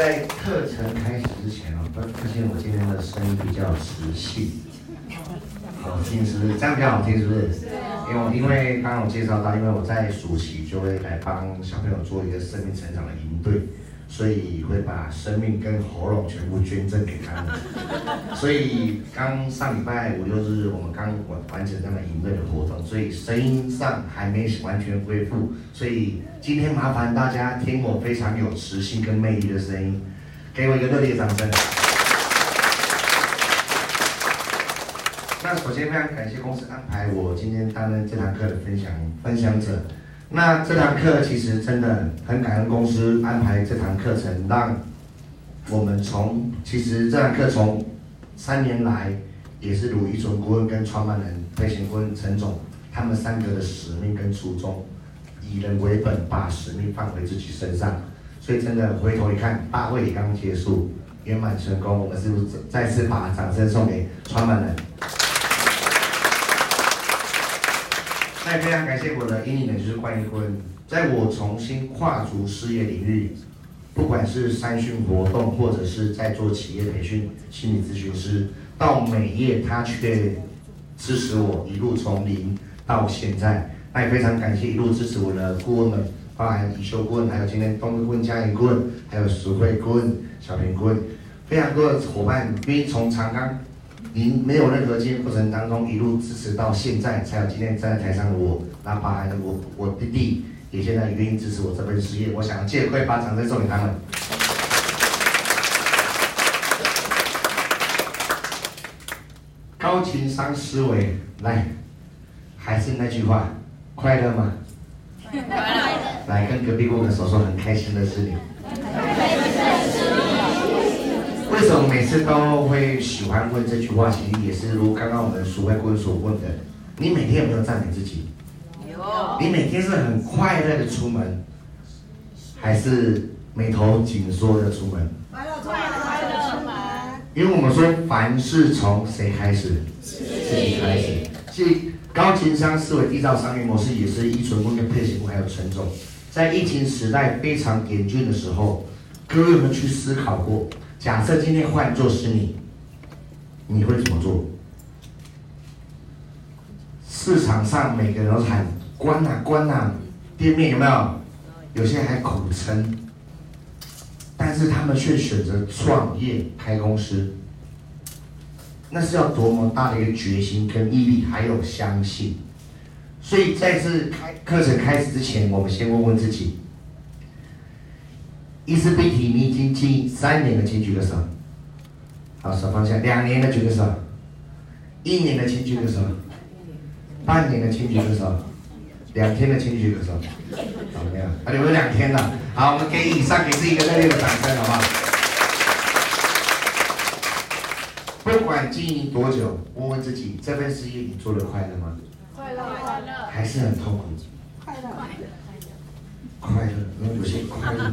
在课程开始之前啊，发发现我今天的声音比较磁性，好听是不是？这样比较好听是不是？因为因为刚刚我介绍到，因为我在暑期就会来帮小朋友做一个生命成长的营队。所以会把生命跟喉咙全部捐赠给他们。所以刚上礼拜五六日，我们刚完完成这样的营队的活动，所以声音上还没完全恢复。所以今天麻烦大家听我非常有磁性跟魅力的声音，给我一个热烈的掌声。那首先非常感谢公司安排我今天担任这堂课的分享分享者。那这堂课其实真的很感恩公司安排这堂课程，让我们从其实这堂课从三年来也是卢一纯顾问跟创办人飞行顾问陈总他们三个的使命跟初衷，以人为本，把使命放回自己身上。所以真的回头一看，大会也刚结束，圆满成功，我们是不是再次把掌声送给创办人？那也非常感谢我的引领人，就是冠一坤，在我重新跨足事业领域，不管是三训活动，或者是在做企业培训、心理咨询师，到美业他却支持我一路从零到现在。那也非常感谢一路支持我的顾问们，包含李修顾问，还有今天东哥顾问、嘉颖顾问，还有石慧顾问、小平顾问，非常多的伙伴，因为从长冈。您没有任何经验过程当中一路支持到现在，才有今天站在台上的我。那包含我我弟弟也现在也愿意支持我这份事业。我想借会把掌声送给他们。高情商思维，来，还是那句话，快乐吗？快乐。来跟隔壁握个手，说很开心的是你。为什么每次都会喜欢问这句话？其实也是如刚刚我们淑慧顾问所问的：你每天有没有赞美自己？有。你每天是很快乐的出门，还是眉头紧缩的出门？快乐快乐快乐出门。因为我们说，凡事从谁开始？自己开始。所以高情商思维缔造商业模式，也是依纯顾问跟配型还有陈总，在疫情时代非常严峻的时候，各位有没有去思考过？假设今天换作是你，你会怎么做？市场上每个人都喊关呐关呐，店面有没有？有些人还苦撑，但是他们却选择创业开公司，那是要多么大的一个决心跟毅力，还有相信。所以在这开课程开始之前，我们先问问自己。伊思碧媞，你已经经营三年的，请举个手。好，手放下。两年的举个手。一年的请举个手。半年的请举个手。两天的请举个手。怎么样？啊，你们两天了。好，我们给以上给自己一个热烈的掌声，好不好？不管经营多久，问问自己，这份事业你做的快乐吗？快乐，快乐。还是很痛苦？快乐。有些快乐，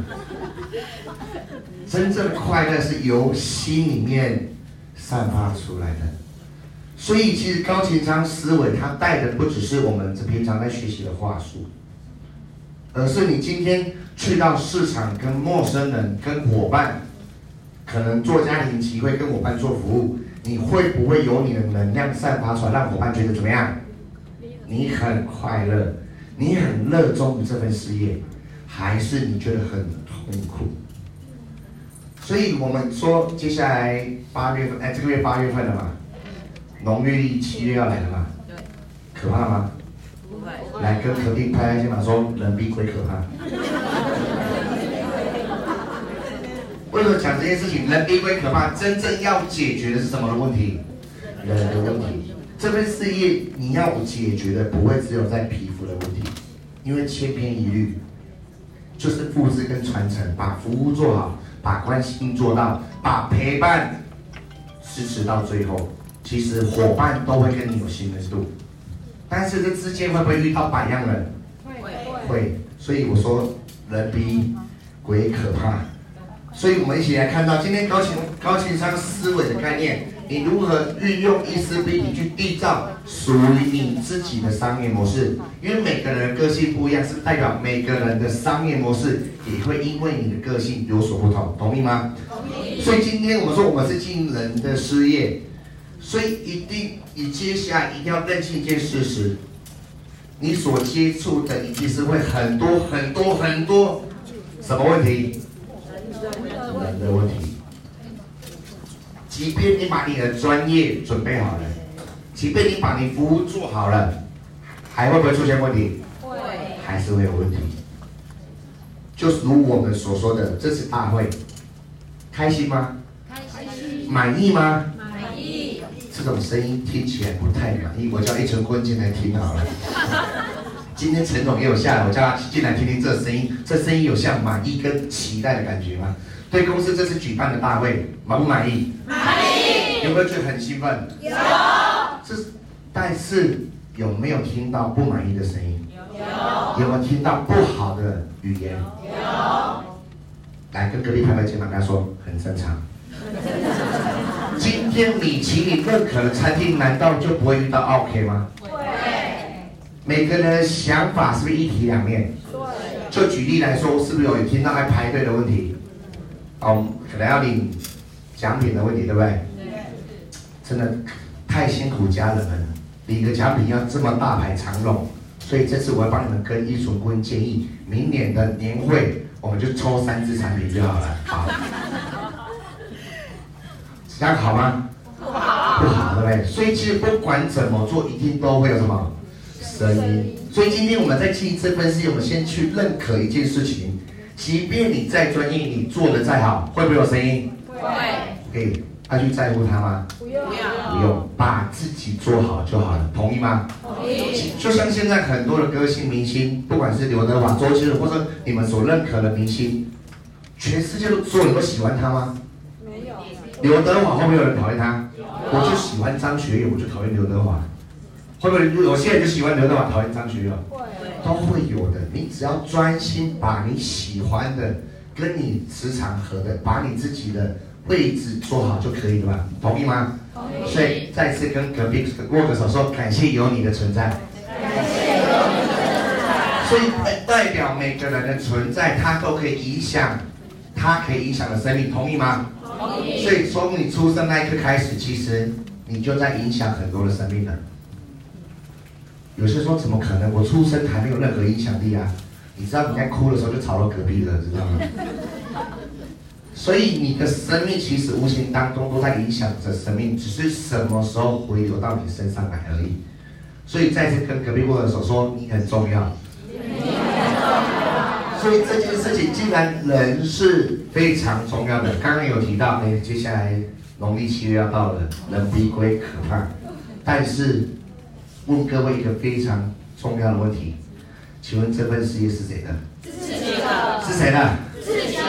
真正的快乐是由心里面散发出来的。所以，其实高情商思维它带的不只是我们平常在学习的话术，而是你今天去到市场跟陌生人、跟伙伴，可能做家庭集会跟伙伴做服务，你会不会有你的能量散发出来，让伙伴觉得怎么样？你很快乐，你很热衷于这份事业。还是你觉得很痛苦，所以我们说接下来八月份，哎，这个月八月份了嘛，农历七月要来了嘛，对，可怕吗？来跟隔壁拍拍肩膀说，人比鬼可怕。为什么讲这件事情？人比鬼可怕，真正要解决的是什么的问题？人的问题。这份事业你要解决的不会只有在皮肤的问题，因为千篇一律。就是复制跟传承，把服务做好，把关心做到，把陪伴支持到最后。其实伙伴都会跟你有信任度，但是这之间会不会遇到百样人？会会。所以我说人比鬼可怕。所以我们一起来看到今天高情高情商思维的概念，你如何运用意思比你去缔造属于你自己的商业模式？因为每个人的个性不一样，是代表每个人的商业模式也会因为你的个性有所不同，同意吗？同意。所以今天我们说我们是经营人的事业，所以一定你接下来一定要认清一件事实，你所接触的一定是会很多很多很多什么问题？人的问题。即便你把你的专业准备好了，即便你把你服务做好了，还会不会出现问题？会，还是会有问题。就是如我们所说的，这次大会，开心吗？开心。满意吗？满意。这种声音听起来不太满意，我叫一成坤进来听好了。今天陈总也有下来，我叫他进来听听这声音，这声音有像满意跟期待的感觉吗？对公司这次举办的大会满不满意？满意。有没有觉得很兴奋？有。是，但是有没有听到不满意的声音？有。有没有听到不好的语言？有。来跟隔壁拍拍肩膀，跟他说很正常。今天米其林认可的餐厅，难道就不会遇到 OK 吗？会。每个人的想法是不是一体两面？对。就举例来说，是不是有听到爱排队的问题？哦，可能要领奖品的问题，对不对？真的太辛苦家人们了，领个奖品要这么大排长龙，所以这次我要帮你们跟一纯顾问建议，明年的年会我们就抽三支产品就好了，好。这样好吗？不好。不好，对不对？所以其实不管怎么做，一定都会有什么声音。所以今天我们在记这份事业，我们先去认可一件事情。即便你再专业，你做的再好，会不会有声音？会。可以，他去在乎他吗？不用。不用，把自己做好就好了，同意吗？同意。就像现在很多的歌星明星，不管是刘德华、周杰伦，或者你们所认可的明星，全世界都所有人都喜欢他吗？没有。刘德华会不会有人讨厌他？我就喜欢张学友，我就讨厌刘德华。会不会有些人就喜欢刘德华，讨厌张学友？会。都会有的，你只要专心把你喜欢的、跟你磁场合的，把你自己的位置做好就可以了吧？同意吗？同意。所以再次跟隔壁握个手说，感谢有你的存在。感谢有你的存在。所以代表每个人的存在，他都可以影响，他可以影响的生命，同意吗？同意。所以从你出生那一刻开始，其实你就在影响很多的生命了。有些说怎么可能？我出生还没有任何影响力啊！你知道你在哭的时候就吵到隔壁了，知道吗？所以你的生命其实无形当中都在影响着生命，只是什么时候回流到你身上来而已。所以再次跟隔壁握手说，你很重要。所以这件事情既然人是非常重要的，刚刚有提到，哎，接下来农历七月要到了，人逼归可怕，但是。问各位一个非常重要的问题，请问这份事业是谁的？自己的。是谁的？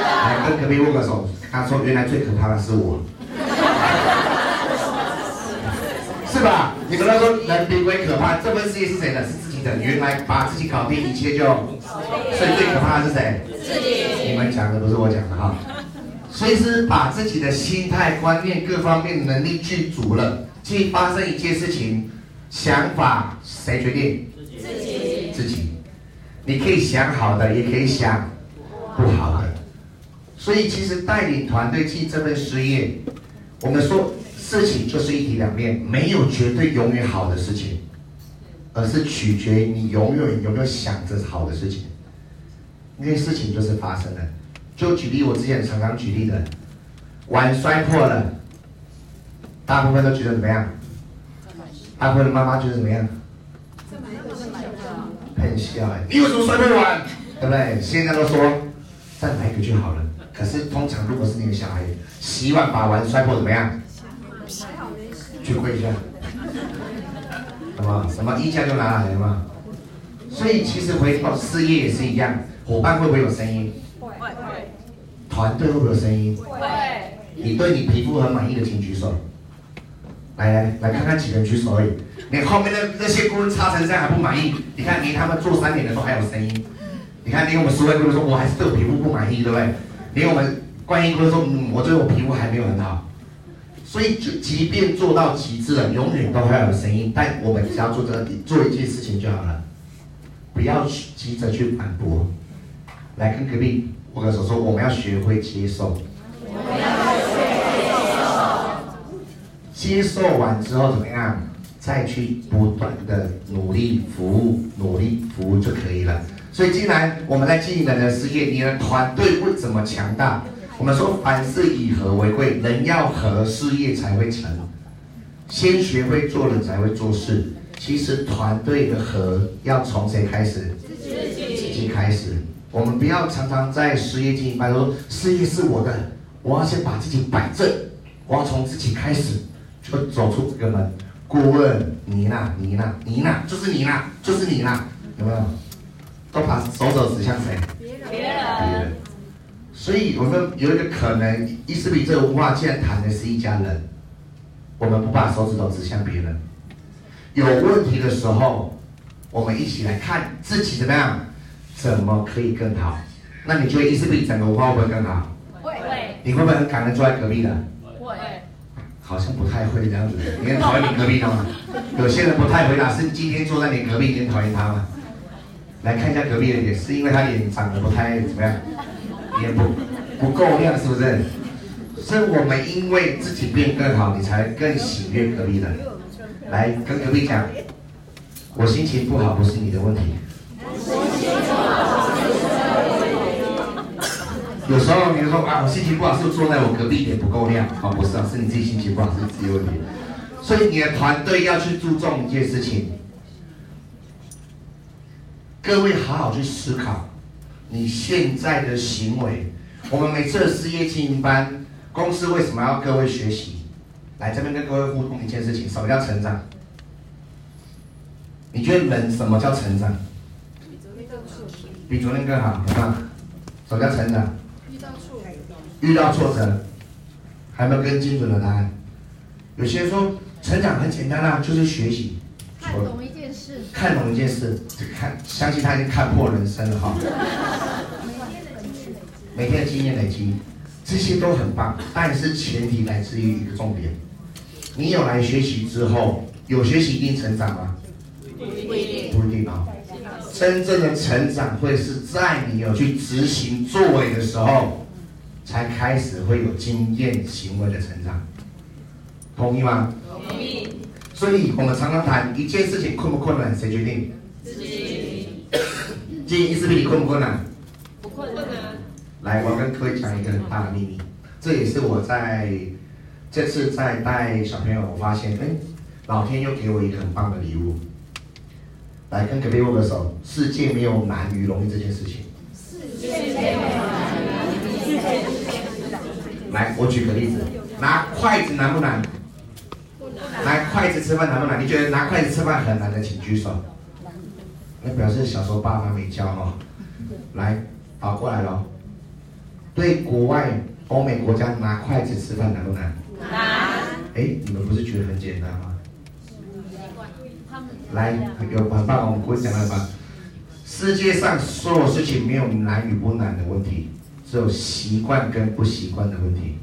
来跟隔壁握个手，他说原来最可怕的是我，是吧？你们都说人比鬼可怕，这份事业是谁的？是自己的。原来把自己搞定，一切就，所以最可怕的是谁？自己。你们讲的不是我讲的哈，所以是把自己的心态、观念各方面能力具足了，去发生一件事情。想法谁决定？自己。自己。你可以想好的，也可以想不好的。所以，其实带领团队进这份事业，我们说事情就是一体两面，没有绝对永远好的事情，而是取决于你永远有没有想着好的事情。因为事情就是发生了。就举例，我之前常常举例的，碗摔破了，大部分都觉得怎么样？大部分的妈妈觉得怎么样？很笑哎！你为什么摔破碗？对不对？现在都说再买一个就好了。可是通常如果是你的小孩，洗碗把碗摔破怎么样？去跪一下。什么什么一下就拿来了嘛？所以其实回到事业也是一样，伙伴会不会有声音？会。团队会不会有声音？会。你对你皮肤很满意的，请举手。来来来看看几个人举手而已，你后面的那些工人擦成这样还不满意，你看连他们做三年的都还有声音，你看连我们十位工人说，我还是对我皮肤不满意，对不对？连我们观音顾问说，嗯，我觉得我皮肤还没有很好，所以就即便做到极致了，永远都会有声音。但我们只要做这个，做一件事情就好了，不要急着去反驳。来跟隔壁握个手说，我们要学会接受。我们要学会接受。接受完之后怎么样？再去不断的努力服务，努力服务就可以了。所以，既然我们在经营人的事业，你的团队会怎么强大，我们说凡事以和为贵，人要和，事业才会成。先学会做人，才会做事。其实团队的和要从谁开始？自己。自己开始。我们不要常常在事业经营班说，事业是我的，我要先把自己摆正，我要从自己开始，就走出这个门。顾问，你呢？你呢？你呢？就是你呢？就是你呢？有没有？都把手肘指向谁？别人。别人。所以我们有一个可能，伊丝比这个文化既然谈的是一家人，我们不把手指头指向别人。有问题的时候，我们一起来看自己怎么样，怎么可以更好？那你觉得伊丝比整个文化会不会更好？会。你会不会很感恩坐在隔壁的？会。好像不太会这样子。你很讨厌你隔壁的吗？有些人不太回答，是今天坐在你隔壁，你很讨厌他吗？来看一下隔壁的脸，是因为他脸长得不太怎么样，脸不不够亮，是不是？是我们因为自己变更好，你才更喜悦隔壁的。来跟隔壁讲，我心情不好不是你的问题。有时候你说啊，我心情不好是不是坐在我隔壁脸不够亮？啊，不是啊，是你自己心情不好，是自己问题。所以你的团队要去注重一件事情。各位好好去思考，你现在的行为。我们每次的事业经营班，公司为什么要各位学习？来这边跟各位互动一件事情：什么叫成长？你觉得人什么叫成长？比昨天更好，比昨天更好，好吗？什么叫成长？遇到挫折，遇到挫折，还没有更精准的答案？有些人说成长很简单啊，就是学习。看懂一，看懂一件事，看，相信他已经看破人生了哈。每天的经验累积，这些都很棒，但是前提来自于一个重点：你有来学习之后，有学习一定成长吗？不一定，不一定啊。真正的成长会是在你有去执行作为的时候，才开始会有经验行为的成长。同意吗？所以我们常常谈一件事情困不困难，谁决定？自己。经营伊丝比你困不困难？不困难。来，我要跟各位讲一个很大的秘密，这也是我在这次在带小朋友，我发现，哎，老天又给我一个很棒的礼物。来，跟隔壁握个手。世界没有难与容易这件事情。世界没有难与容易。来，我举个例子，拿筷子难不难？拿筷子吃饭难不难？你觉得拿筷子吃饭很难的，请举手。那表示小时候爸妈没教哦。来，倒过来喽。对国外欧美国家拿筷子吃饭难不难？难。哎，你们不是觉得很简单吗？来，有很棒，我们不会讲了吧？世界上所有事情没有难与不难的问题，只有习惯跟不习惯的问题。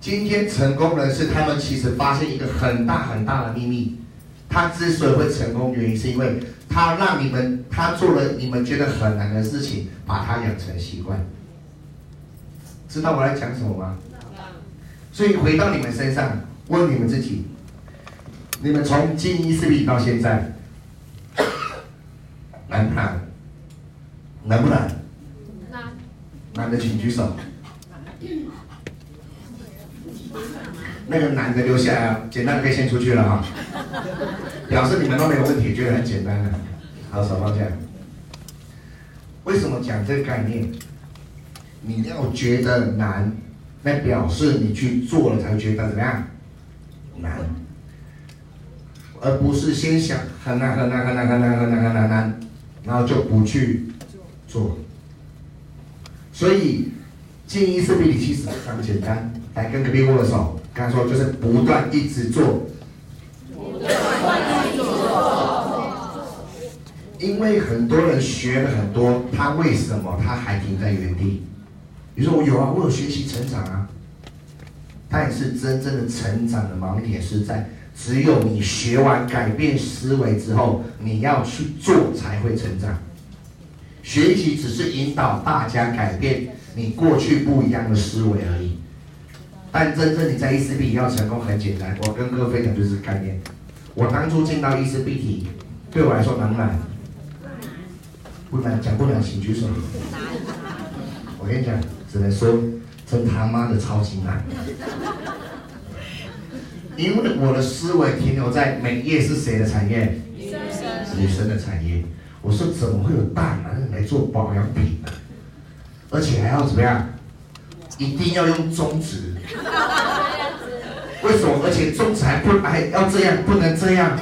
今天成功人士，他们其实发现一个很大很大的秘密，他之所以会成功，原因是因为他让你们，他做了你们觉得很难的事情，把它养成习惯。知道我在讲什么吗？所以回到你们身上，问你们自己，你们从经营伊丝比到现在，难不难？难不难？难。难的请举手。那个男的留下来啊，简单的可以先出去了哈，表示你们都没有问题，觉得很简单的，好，手放下。为什么讲这个概念？你要觉得难，那表示你去做了才会觉得怎么样？难，而不是先想很难很难很难很难很难很难难，然后就不去做。所以，经营伊丝比其实非常简单，来跟隔壁握个手。刚才说就是不断一直做，因为很多人学了很多，他为什么他还停在原地？你说我有啊，我有学习成长啊，但是真正的成长的盲点是在，只有你学完改变思维之后，你要去做才会成长。学习只是引导大家改变你过去不一样的思维而已。但真正你在 E4B 要成功很简单，我跟各位分享就是概念。我当初进到 E4B 体，对我来说难不难？不难，讲不了请举手。我跟你讲，只能说真他妈的超级难。因为我的思维停留在美业是谁的产业？女生的产业。我说怎么会有大男人来做保养品呢？而且还要怎么样？一定要用中指。为什么？而且中指还不还要这样，不能这样。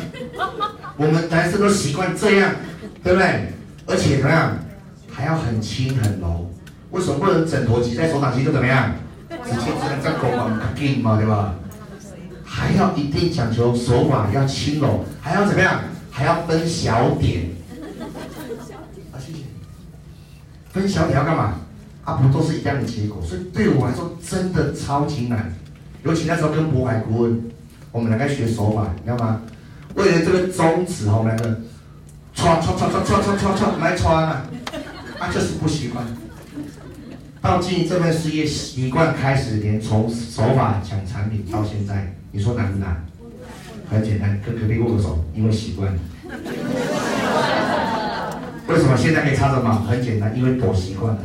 我们男生都习惯这样，对不对？而且怎么样？还要很轻很柔。为什么不能枕头挤在手掌心就怎么样？直接只能这样搞嘛，硬嘛，对吧？还要一定讲求手法要轻柔，还要怎么样？还要分小点。啊，谢谢。分小点要干嘛？啊，不都是一样的结果？所以对我来说真的超级难。尤其那时候跟渤海顾问，我们两个学手法，你知道吗？为了这个宗旨，我们两个，唰唰唰唰唰唰唰唰来穿啊，啊就是不习惯。到经营这份事业习惯开始，连从手法讲产品到现在，你说难不难？很简单，跟隔壁握个手，因为习惯了。为什么现在可以插着吗？很简单，因为躲习惯了。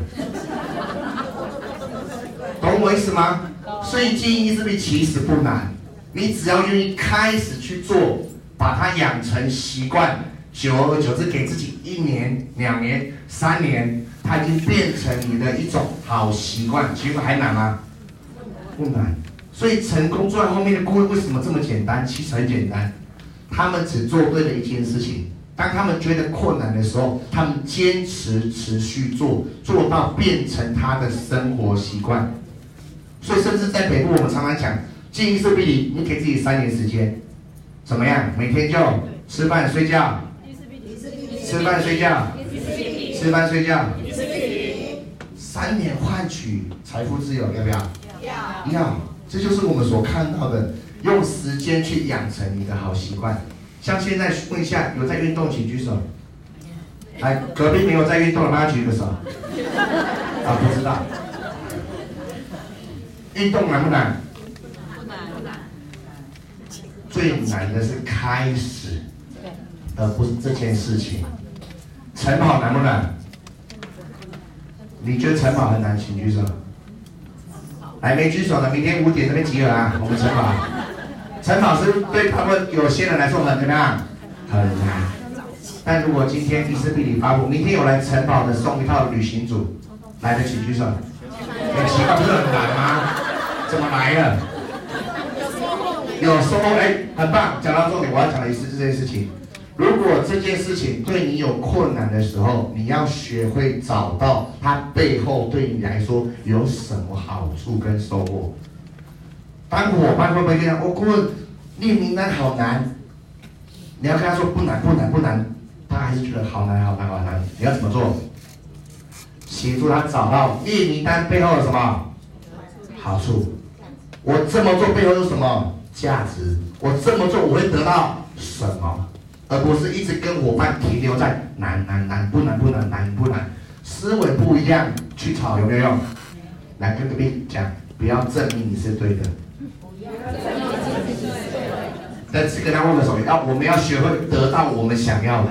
懂我意思吗？所以经营 E4B 其实不难，你只要愿意开始去做，把它养成习惯，久而久之，给自己一年、两年、三年，它已经变成你的一种好习惯。其实还难吗？不难。所以成功坐在后面的顾问为什么这么简单？其实很简单，他们只做对了一件事情。当他们觉得困难的时候，他们坚持持续做，做到变成他的生活习惯。所以，甚至在北部，我们常常讲，经营 E4B，你给自己三年时间，怎么样？每天就吃饭睡觉，吃饭睡觉，吃饭睡觉，三年换取财富自由，要不要？要。要，这就是我们所看到的，用时间去养成你的好习惯。像现在问一下，有在运动请举手。来，隔壁没有在运动的，帮他举个手。啊，不知道。运动难不难？不难不难。最难的是开始，而不是这件事情。晨跑难不难？你觉得晨跑很难，请举手。来，没举手的，明天五点这边集合啊，我们晨跑。晨跑是对他们有些人来说很怎么样？很难。但如果今天 E4B 里发布，明天有来晨跑的送一套旅行组，来的请举手。很奇怪，不是很难吗？怎么来了？有收获，哎，很棒。讲到重点，我要讲的是这件事情。如果这件事情对你有困难的时候，你要学会找到它背后对你来说有什么好处跟收获。当伙伴会不会这样？我顾问列名单好难，你要跟他说不难不难不难，他还是觉得好难好难好难。你要怎么做？协助他找到列名单背后的什么好处。我这么做背后有什么价值？我这么做我会得到什么？而不是一直跟伙伴停留在难难难不难不难难不难，思维不一样去吵有没有用？来跟隔壁讲，不要证明你是对的。不要证明你是对的。但是跟他握个手，要我们要学会得到我们想要的。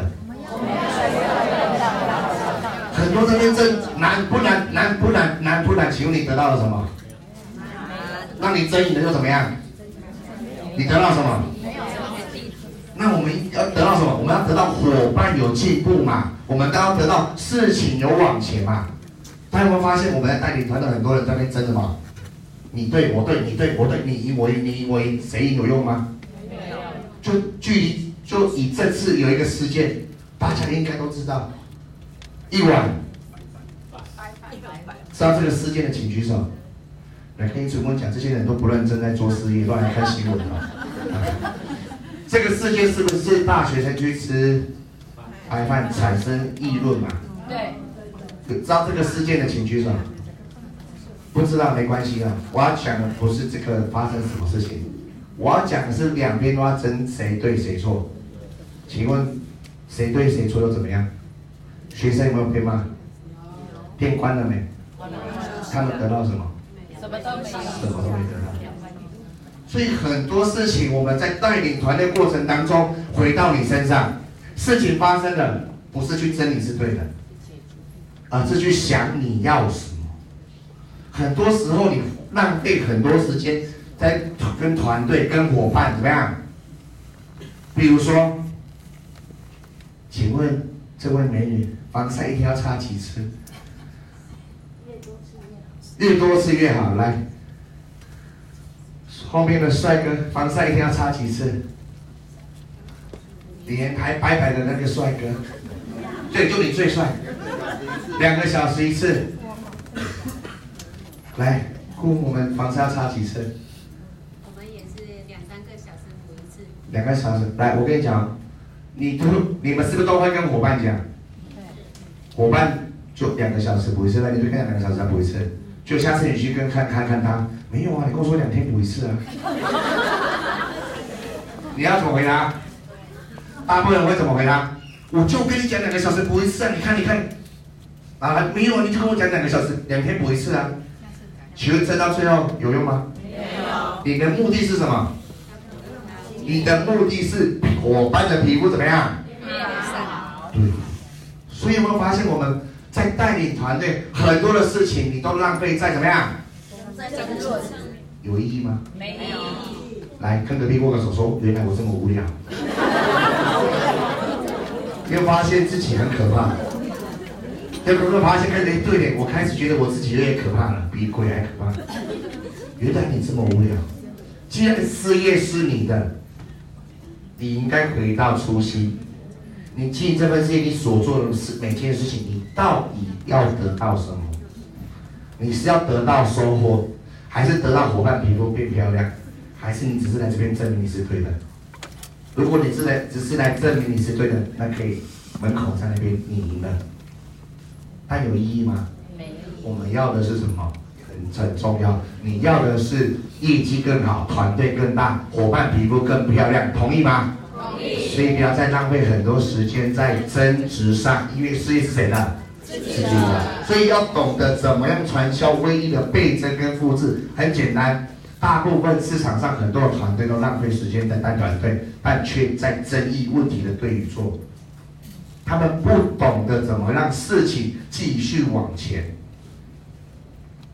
很多这边争难不难难不难难不难，请问你得到了什么？那你争赢的又怎么样？你得到什么？那我们要得到什么？我们要得到伙伴有进步嘛？我们都要得到事情有往前嘛？大家有没有发现我们在带领团队很多人在那边争什么？你对我对，你对我对，你赢我赢，你赢我赢，谁赢有用吗？没有。就距离就以这次有一个事件，大家应该都知道，一晚，知道这个事件的请举手。来跟你主公讲，这些人都不认真在做事业，乱来看新闻啊！这个世界是不是大学生去吃白饭产生议论嘛？对。知道这个事件的请举手。不知道没关系啊。我要讲的不是这个发生什么事情，我要讲的是两边都要争谁对谁错。请问谁对谁错又怎么样？学生有没有被骂？店关了没？他们得到什么？什么都没有，什么都没得到。所以很多事情我们在带领团队过程当中，回到你身上，事情发生了，不是去争你是对的，而是去想你要什么。很多时候你浪费很多时间在跟团队、跟伙伴怎么样？比如说，请问这位美女，防晒一天要擦几次？越多次越好，来。后面的帅哥，防晒一定要擦几次？脸还白白的那个帅哥，对，就你最帅。两个小时一次。来，顾我们防晒要擦几次？我们也是两三个小时补一次。两个小时，来，我跟你讲，你都你们是不是都会跟伙伴讲？伙伴就两个小时补一次，那你就看两个小时再补一次。就下次你去跟看看看他，没有啊，你跟我说两天补一次啊。你要怎么回答？大部分人会怎么回答？我就跟你讲两个小时补一次啊，你看你看，啊没有啊，你就跟我讲两个小时，两天补一次啊。请问这到最后有用吗？没有。你的目的是什么？你的目的是伙伴的皮肤怎么样？对。所以有没有发现我们？在带领团队，很多的事情你都浪费在怎么样？在工作上有意义吗？没有。来，跟隔壁握个手，说：“原来我这么无聊。”你有发现自己很可怕？有没有发现？哎，对，我开始觉得我自己有点可怕了，比鬼还可怕。原来你这么无聊。既然事业是你的，你应该回到初心。你进这份事业，你所做的事，每件事情，你到底要得到什么？你是要得到收获，还是得到伙伴皮肤变漂亮，还是你只是来这边证明你是对的？如果你是来只是来证明你是对的，那可以门口在那边你赢了，但有意义吗？没有。我们要的是什么？很很重要，你要的是业绩更好，团队更大，伙伴皮肤更漂亮，同意吗？所以不要再浪费很多时间在争执上，因为事业是谁的？自己的。所以要懂得怎么样传销唯一的倍增跟复制，很简单。大部分市场上很多的团队都浪费时间在带团队，但却在争议问题的对与错。他们不懂得怎么让事情继续往前，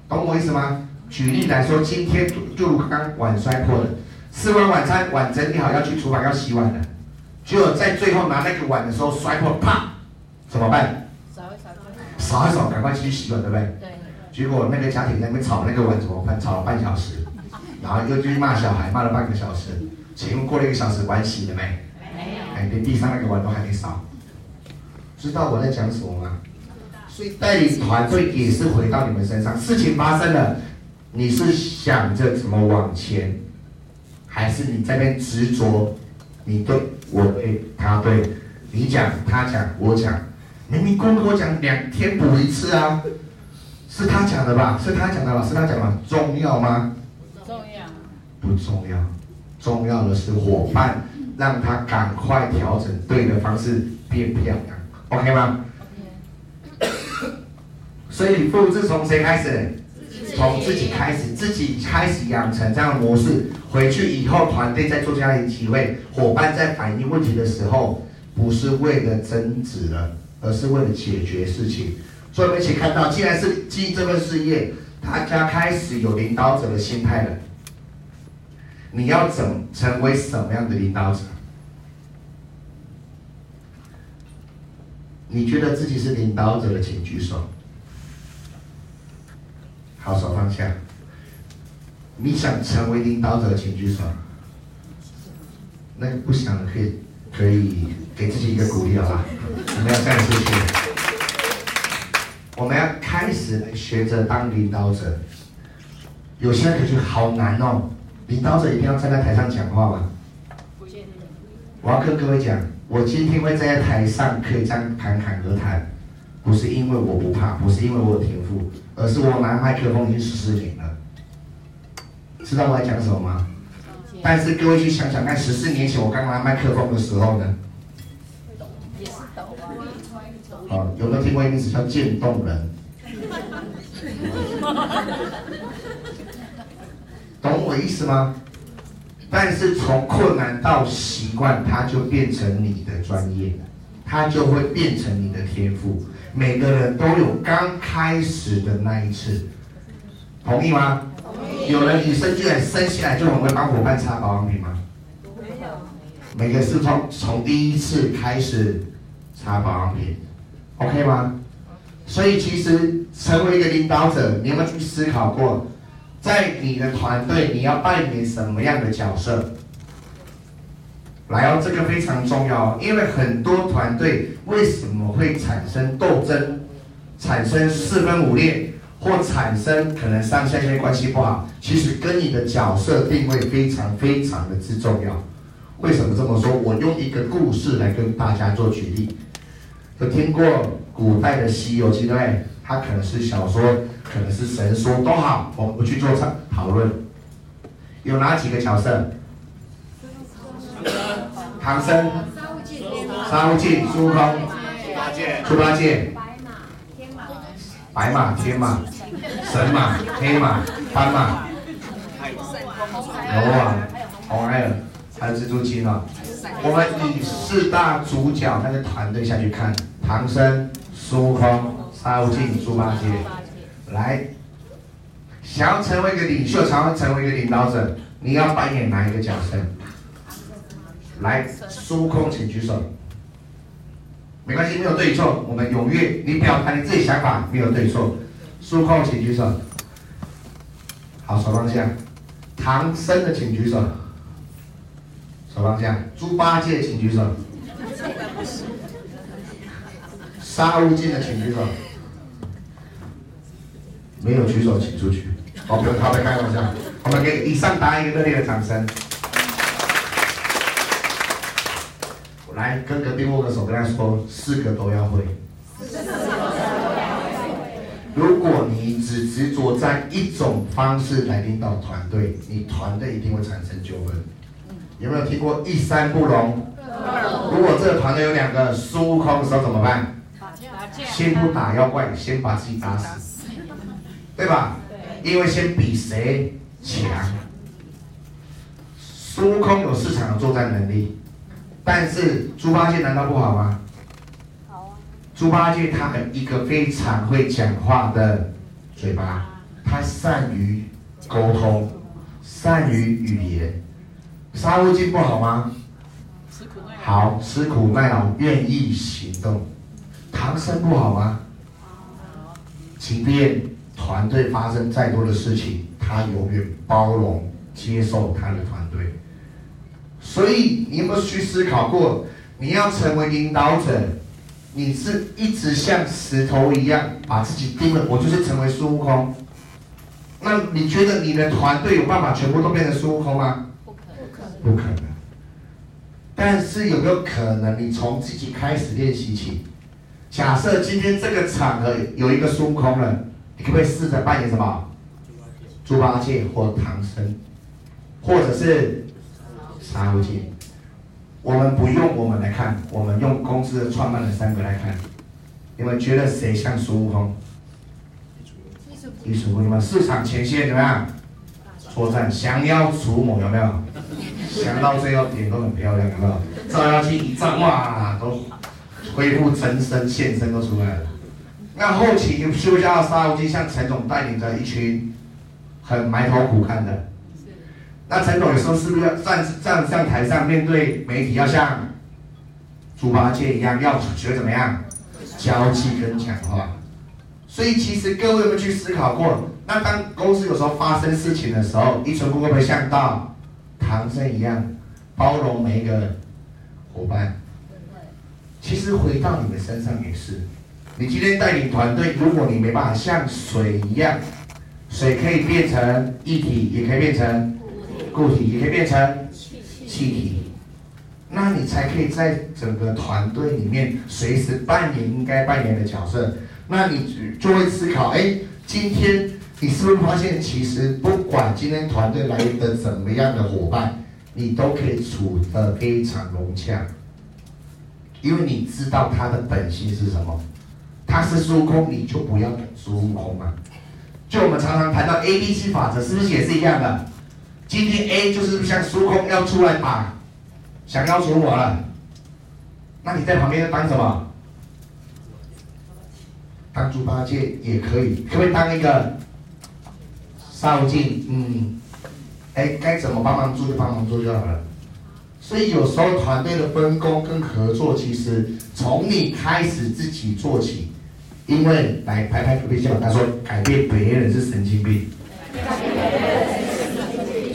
懂我意思吗？举例来说，今天就如刚刚碗摔破了。吃完晚餐，碗整理好要去厨房要洗碗了，结果在最后拿那个碗的时候摔破，啪，怎么办？扫一扫，扫一扫，赶快去洗碗，对不对？对。结果那个家庭在那边吵那个碗怎么办？吵了半小时，然后又去骂小孩，骂了半个小时。请问过了一个小时，碗洗了没？没有。哎，连地上那个碗都还没扫。知道我在讲什么吗？所以带领团队也是回到你们身上，事情发生了，你是想着怎么往前？还是你在那边执着，你对我对他对，你讲他讲我讲，明明跟我讲两天补一次啊，是他讲的吧？是他讲的吧？是他讲的，重要吗？重要。不重要，重要的是伙伴，让他赶快调整对的方式变漂亮，OK 吗。所以复制从谁开始？从自己开始，自己开始养成这样的模式，回去以后团队在做这样一体会，伙伴在反映问题的时候，不是为了争执了，而是为了解决事情。所以我们一起看到，既然是经营这份事业，大家开始有领导者的心态了。你要怎成为什么样的领导者？你觉得自己是领导者的，请举手。好，手放下。你想成为领导者，请举手。那个不想的可以可以给自己一个鼓励，好吧？我们要再次去，我们要开始学着当领导者。有些人感觉好难哦，领导者一定要站在台上讲话吗？我要跟各位讲，我今天会站在台上，可以这样侃侃而谈，不是因为我不怕，不是因为我有天赋，而是我拿麦克风已经十四年。知道我在讲什么吗？但是各位去想想看，十四年前我刚拿麦克风的时候呢？也是抖啊。哦，有没有听过一个词叫渐冻人？懂我意思吗？但是从困难到习惯，它就变成你的专业，它就会变成你的天赋。每个人都有刚开始的那一次，同意吗？有人与生俱来生下来就很会帮伙伴擦保养品吗？没有。每个是从从第一次开始擦保养品，OK 吗？所以其实成为一个领导者，你有没有去思考过，在你的团队你要扮演什么样的角色？来哦，这个非常重要，因为很多团队为什么会产生斗争，产生四分五裂？或产生可能上下线关系不好，其实跟你的角色定位非常非常的之重要。为什么这么说？我用一个故事来跟大家做举例。有听过古代的《西游记》对不对？它可能是小说，可能是神说都好，我们不去做讨讨论。有哪几个角色？唐僧、沙悟净、孙悟空、猪八戒、猪八戒。白马、天马、神马、黑马、斑马、牛王、红孩儿，还有蜘蛛精啊！我们以四大主角那个团队下去看：唐僧、孙悟空、沙悟净、猪八戒。来，想要成为一个领袖，想要成为一个领导者，你要扮演哪一个角色？来，孙悟空，请举手。没关系，没有对错，我们踊跃，你表达你自己想法，没有对错。孙悟空，请举手。好，手放下。唐僧的，请举手。手放下。猪八戒，请举手。沙悟净的，请举手。没有举手，请出去。好，不用，他在开玩笑。我们给以上答案一个热烈的掌声。来，跟隔壁握个手，跟他说四个都要会。如果你只执着在一种方式来领导团队，你团队一定会产生纠纷。有没有听过一山不容？如果这个团队有两个孙悟空的时候怎么办？先不打妖怪，先把自己打死，对吧？因为先比谁强。孙悟空有市场的作战能力。但是猪八戒难道不好吗？好啊。猪八戒他有一个非常会讲话的嘴巴，他善于沟通，善于语言。沙悟净不好吗？好，吃苦耐劳，愿意行动。唐僧不好吗？即便团队发生再多的事情，他永远包容接受他的团队。所以你有没有去思考过，你要成为领导者，你是一直像石头一样把自己定了，我就是成为孙悟空。那你觉得你的团队有办法全部都变成孙悟空吗？不可能，不可能。但是有没有可能，你从自己开始练习起？假设今天这个场合有一个孙悟空了，你可不可以试着扮演什么？猪八戒或唐僧，或者是？沙悟净，我们不用我们来看，我们用公司的创办人三个来看，你们觉得谁像孙悟空？你数过吗？市场前线怎么样？作战降妖除魔有没有？降到最后脸都很漂亮有没有？照妖镜一照哇，都恢复真身现身都出来了。那后期你需不需要沙悟净像陈总带领着一群很埋头苦干的？那陈总有时候是不是要站站上台上面对媒体，要像猪八戒一样，要学怎么样交际跟讲话？所以其实各位有没有去思考过？那当公司有时候发生事情的时候，一存会不会像到唐僧一样包容每一个伙伴？其实回到你的身上也是，你今天带领团队，如果你没办法像水一样，水可以变成一体，也可以变成。固体也可以变成气体，那你才可以在整个团队里面随时扮演应该扮演的角色。那你就会思考，哎，今天你是不是发现，其实不管今天团队来的怎么样的伙伴，你都可以处得非常融洽，因为你知道他的本性是什么。他是孙悟空，你就不要孙悟空嘛。就我们常常谈到 A B C 法则，是不是也是一样的？今天 A 就是像孙悟空要出来打，想要求我了，那你在旁边要当什么？当猪八戒也可以，可不可以当一个少进？嗯，哎，该怎么帮忙做就帮忙做就好了。所以有时候团队的分工跟合作，其实从你开始自己做起。因为来拍拍隔壁肩膀，他说改变别人是神经病，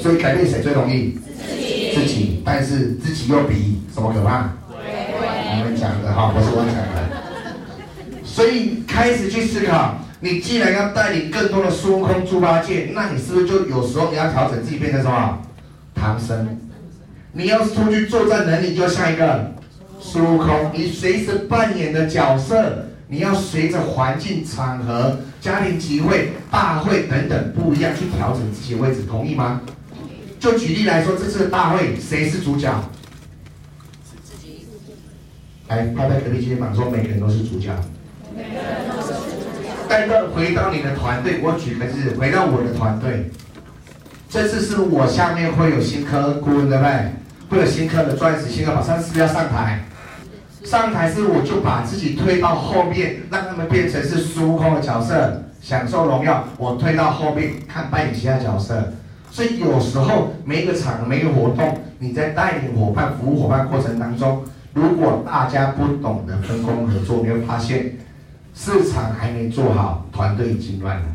所以改变谁最容易？自己。自己，但是自己又比什么可怕？你们讲的哈，不是我讲的。所以开始去思考，你既然要带领更多的孙悟空、猪八戒，那你是不是就有时候你要调整自己变成什么？唐僧。你要出去作战能力，就像一个孙悟空，你随时扮演的角色。你要随着环境、场合、家庭集会、大会等等不一样去调整自己的位置，同意吗？就举例来说，这次的大会谁是主角？自己。来拍拍隔壁肩膀，说每个人都是主角。每人都。但是回到你的团队，我举个例子，回到我的团队，这次是我下面会有新科顾问对不对？会有新科的钻石新科，马上是不是要上台？上台是，我就把自己推到后面，让他们变成是孙悟空的角色，享受荣耀。我推到后面看扮演其他角色。所以有时候每一个场、每一个活动，你在带领伙伴、服务伙伴过程当中，如果大家不懂得分工合作，你会发现市场还没做好，团队已经乱了。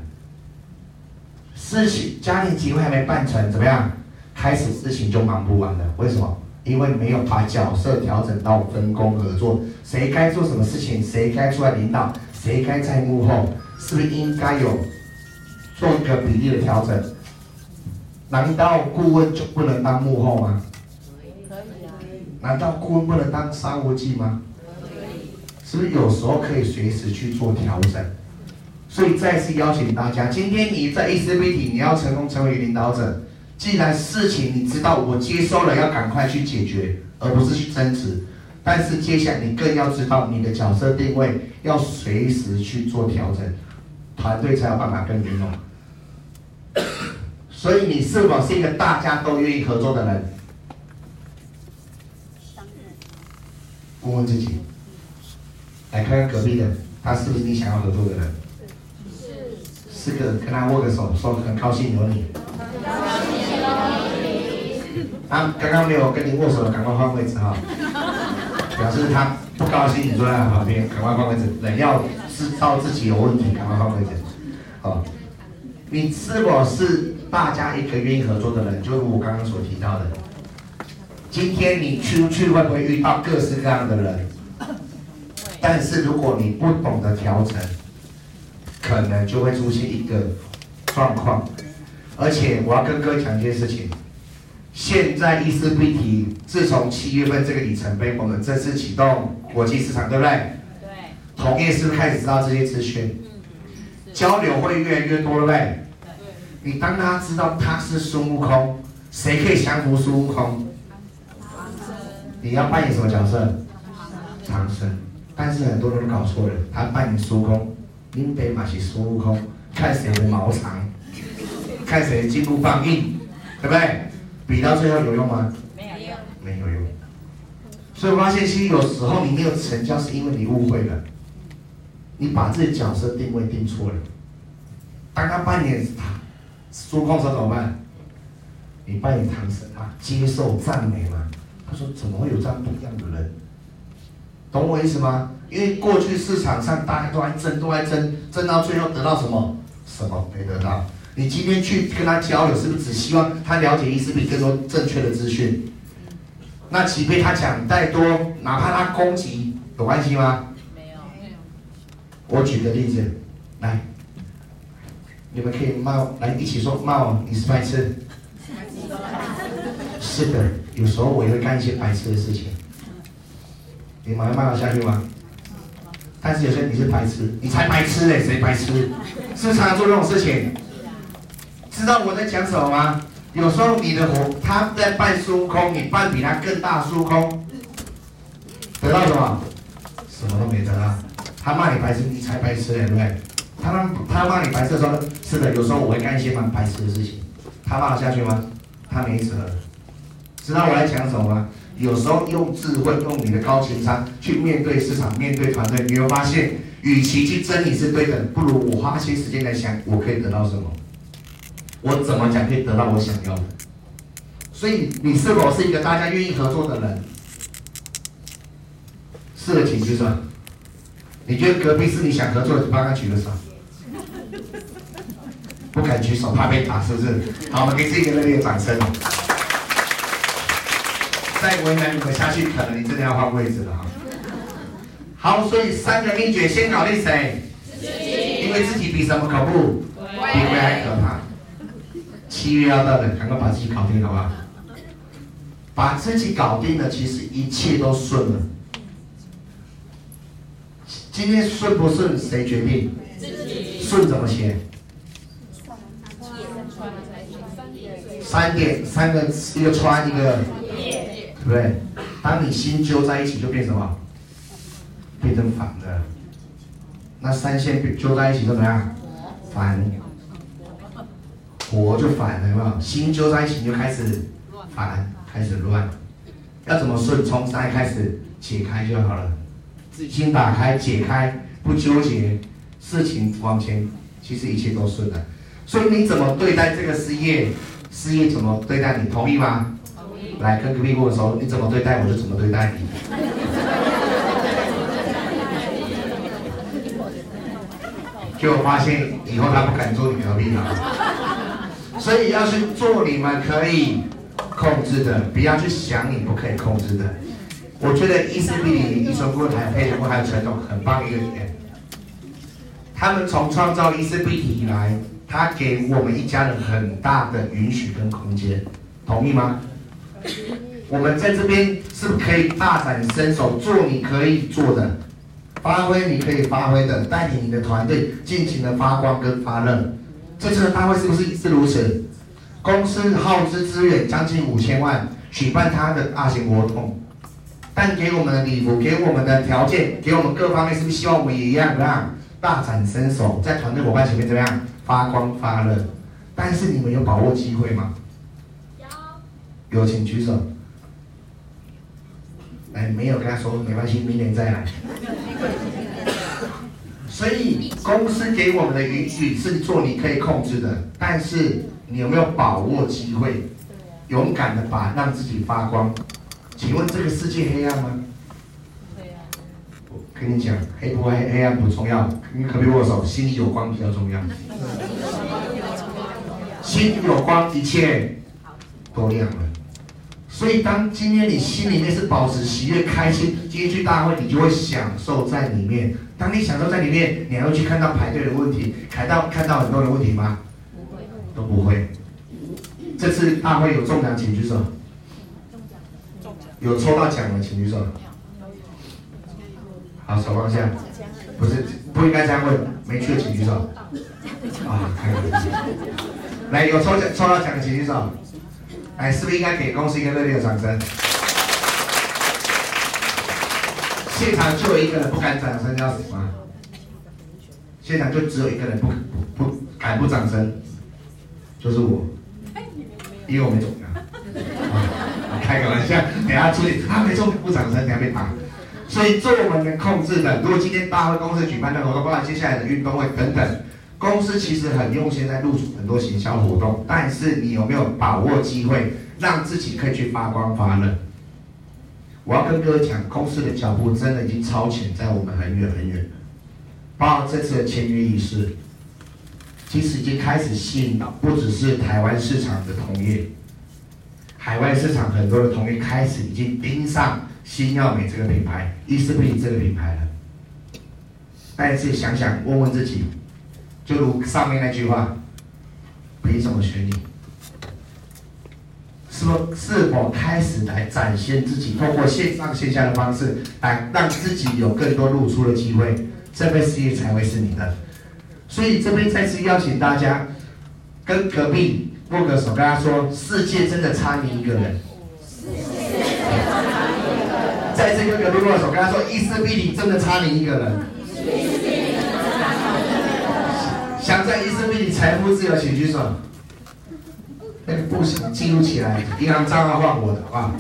事情家庭集会还没办成，怎么样？开始事情就忙不完了。为什么？因为没有把角色调整到分工合作，谁该做什么事情，谁该出来领导，谁该在幕后，是不是应该有做一个比例的调整？难道顾问就不能当幕后吗？可以。难道顾问不能当沙悟净吗？可以。是不是有时候可以随时去做调整？所以再次邀请大家，今天你在 ACBT，你要成功成为领导者。既然事情你知道，我接收了，要赶快去解决，而不是去争执。但是接下来你更要知道你的角色定位，要随时去做调整，团队才有办法更圆满。所以你是否是一个大家都愿意合作的人？问问自己，来看看隔壁的，他是不是你想要合作的人？是，是个跟他握个手，说很高兴有你。他刚刚没有跟你握手的，赶快换位置哈，表示他不高兴你坐在他旁边，赶快换位置。人要知道自己有问题，赶快换位置。好，你是否是大家一个愿意合作的人？就是我刚刚所提到的。今天你出去会不会遇到各式各样的人？但是如果你不懂得调整，可能就会出现一个状况。而且我要跟各位讲一件事情。现在 ECBT 自从七月份这个里程碑，我们正式启动国际市场，对不对？对。同业是不是开始知道这些资讯？交流会越来越多，对不对？你当他知道他是孙悟空，谁可以降服孙悟空？你要扮演什么角色？唐僧。但是很多人都搞错了，他扮演孙悟空，林北马是孙悟空，看谁的毛长，看谁的筋骨棒硬，对不对？比到最后有用吗？没有用，没有用。所以我发现，其实有时候你没有成交，是因为你误会了，你把自己角色定位定错了。当他扮演孙悟空时怎么办？你扮演唐僧啊，接受赞美嘛。他说：“怎么会有这样不一样的人？”懂我意思吗？因为过去市场上大家都在争，都在争，争到最后得到什么？什么没得到？你今天去跟他交流，是不是只希望他了解意思比更多正确的资讯？那岂非他讲再多，哪怕他攻击，有关系吗？没有。我举个例子，来，你们可以骂，来一起说骂我，你是白痴。是的，有时候我也会干一些白痴的事情。你们还骂得下去吗？但是有些你是白痴，你才白痴嘞，谁白痴？是不是常常做这种事情？知道我在讲什么吗？有时候你的火，他在扮孙悟空，你扮比他更大孙悟空，得到什么？什么都没得到。他骂你白痴，你才白痴嘞，对不对？他让他骂你白痴的时候，是的，有时候我会干一些蛮白痴的事情。他骂得下去吗？他没辙。知道我在讲什么吗？有时候用智慧，用你的高情商去面对市场，面对团队，你会发现，与其去争你是对的，不如我花些时间来想，我可以得到什么？我怎么讲可以得到我想要的？所以你是否是一个大家愿意合作的人？是的，请举手。你觉得隔壁是你想合作的，就帮他举个手。不敢举手，怕被打，是不是？好，我们给自己一个热烈的掌声。再为难你们下去，可能你真的要换位置了哈。好，所以三个秘诀，先考虑谁？自己。因为自己比什么可怖？比鬼还可怕。七月要到了，赶快把自己搞定，好不好？把自己搞定了，其实一切都顺了。今天顺不顺，谁决定？自己。顺怎么写？三点，三个，一个穿，一个。对不对？当你心揪在一起，就变什么？变成反的。那三线揪在一起怎么样？反。火就反了，有没有？心揪在一起就开始反，开始乱。要怎么顺？从三开始解开就好了。心打开，解开，不纠结，事情往前，其实一切都顺了。所以你怎么对待这个事业？事业怎么对待你？同意吗？来跟隔壁握手，你怎么对待我就怎么对待你。结果发现以后他不敢做你隔壁了，所以要去做你们可以控制的，不要去想你不可以控制的。我觉得 ECP 一传过台配合过还有陈总很棒一个点，他们从创造 ECP 以来，他给我们一家人很大的允许跟空间，同意吗？我们在这边是不是可以大展身手，做你可以做的，发挥你可以发挥的，带领你的团队尽情的发光跟发热。这次的大会是不是是如此？公司耗资资源将近五千万，举办他的大型活动，但给我们的礼服，给我们的条件，给我们各方面，是不是希望我们也一样让大展身手，在团队伙伴前面怎么样发光发热？但是你们有把握机会吗？有，请举手。哎，没有跟他说没关系，明年再来。所以公司给我们的允许是做你可以控制的，但是你有没有把握机会，勇敢的把让自己发光？请问这个世界黑暗吗？跟你讲，黑不黑黑暗不重要，你可别握手，心里有光比较重要。心里有光，一切都亮了。所以，当今天你心里面是保持喜悦、开心，今天去大会，你就会享受在里面。当你享受在里面，你还会去看到排队的问题，看到看到很多的问题吗？不会，都不会。这次大会有中奖，请举手。有抽到奖的，请举手。好，手放下。不是，不应该这样问。没去的，请举手。啊，开玩笑。来，有抽奖抽到奖的，请举手。来，是不是应该给公司一个热烈的掌声？现场就有一个人不敢掌声，要什么？现场就只有一个人不不不敢不掌声，就是我，因为我没中奖。开个玩笑，等下出去，他没中不掌声，等下被打。所以做我们能控制的，如果今天大会公司举办的活动，包括接下来的运动会等等。公司其实很用心在入驻很多行销活动，但是你有没有把握机会，让自己可以去发光发热？我要跟各位讲，公司的脚步真的已经超前在我们很远很远了。包括这次的签约仪式，其实已经开始吸引到不只是台湾市场的同业，海外市场很多的同业开始已经盯上新耀美这个品牌伊思品这个品牌了。但是想想问问自己。就如上面那句话，凭什么选你？是否是否开始来展现自己，通过线上线下的方式来让自己有更多露出的机会，这份事业才会是你的。所以这边再次邀请大家跟隔壁握个手，跟他说：世界真的差你一个人。再次跟隔壁握手，跟他说：伊丝碧媞真的差你一个人。想在伊丝碧媞财富自由，请举手。那个不行，记录起来，银行账号换我的，好不好？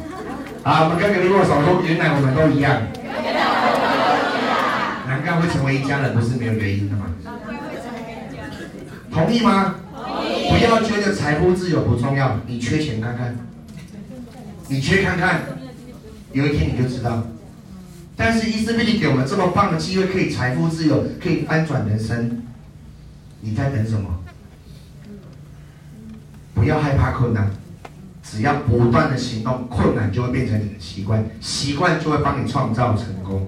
好，我们跟隔壁握手，说原来我们都一样。难怪会成为一家人，不是没有原因的吗？同意吗？不要觉得财富自由不重要，你缺钱看看，你缺看看，有一天你就知道。但是伊丝碧媞给我们这么棒的机会，可以财富自由，可以翻转人生，你在等什么？不要害怕困难，只要不断的行动，困难就会变成你的习惯，习惯就会帮你创造成功。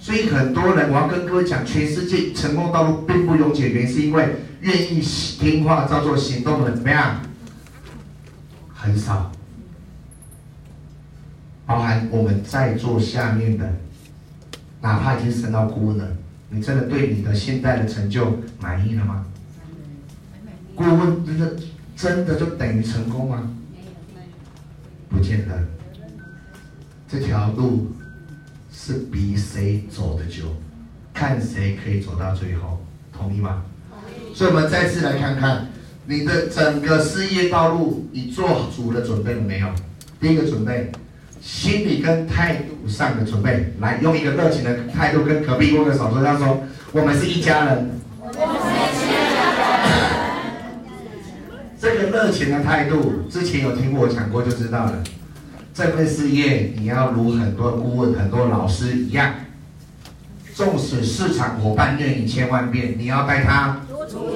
所以很多人，我要跟各位讲，全世界成功道路并不容易，原因是因为愿意听话、照做行动的人怎么样？很少。包含我们在座下面的，哪怕已经升到顾问了，你真的对你的现在的成就满意了吗？顾问真的真的就等于成功吗？不见得。这条路。是比谁走得久，看谁可以走到最后，同意吗？所以，我们再次来看看你的整个事业道路，你做足了准备了没有？第一个准备，心理跟态度上的准备，来用一个热情的态度跟隔壁握个手，说：“他说，我们是一家人。”我们是一家人。这个热情的态度，之前有听过我讲过，就知道了。这份事业，你要如很多顾问、很多老师一样，纵使市场伙伴虐你千万遍，你要带他如初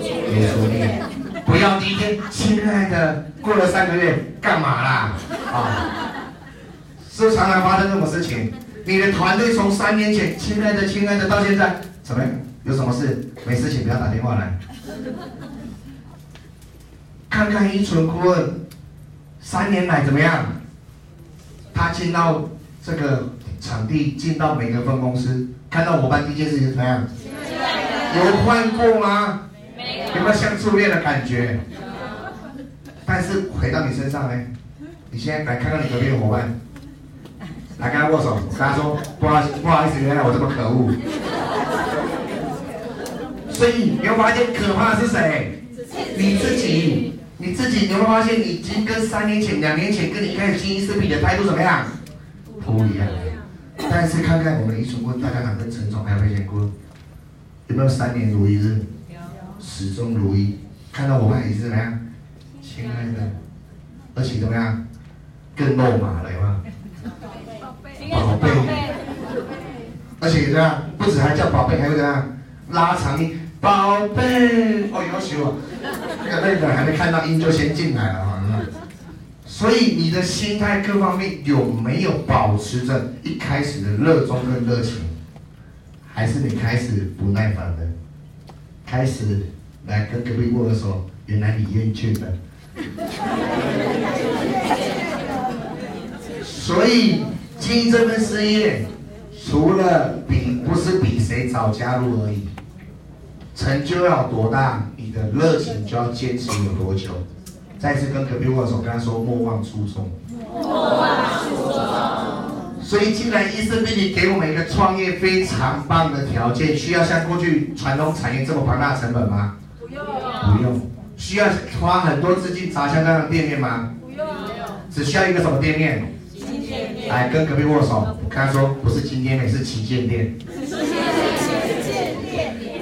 恋，不要第一天，亲爱的，过了三个月干嘛啦？啊，是常常发生这种事情？你的团队从三年前，亲爱的、亲爱的，到现在怎么样？有什么事？没事情不要打电话来。看看依纯顾问，三年来怎么样？他进到这个场地，进到每个分公司，看到伙伴第一件事情是怎么样？有换过吗？有没有像初恋的感觉？但是回到你身上呢？你现在来看看你隔壁的伙伴，来跟他握手，跟他说不好意思，不好意思，原来我这么可恶。所以你会发现可怕的是谁？你自己。你自己，你会发现，你已经跟三年前、两年前跟你一开始经营视频的态度怎么样？不一样。但是看看我们的一群顾问，大家长跟陈总还有佩贤顾问，有没有三年如一日？始终如一。看到我们也是怎么样？亲爱的，而且怎么样？更肉麻了，有没有？宝贝。而且这样，不止还叫宝贝，还会怎样？拉长音。宝贝，哦，要求我，那个那个还没看到音就先进来了哈，所以你的心态各方面有没有保持着一开始的热衷跟热情，还是你开始不耐烦的，开始来跟隔壁握个手，原来你厌倦了，所以经营这份事业，除了比不是比谁早加入而已。成就要多大，你的热情就要坚持有多久。再次跟隔壁握手，跟他说莫忘初衷。莫忘初衷。所以，既然伊丝碧媞给我们一个创业非常棒的条件，需要像过去传统产业这么庞大的成本吗？不用。不用。需要花很多资金砸向那样的店面吗？不用。只需要一个什么店面？旗舰店。来跟隔壁握手，跟他说不是金店面，是旗舰店。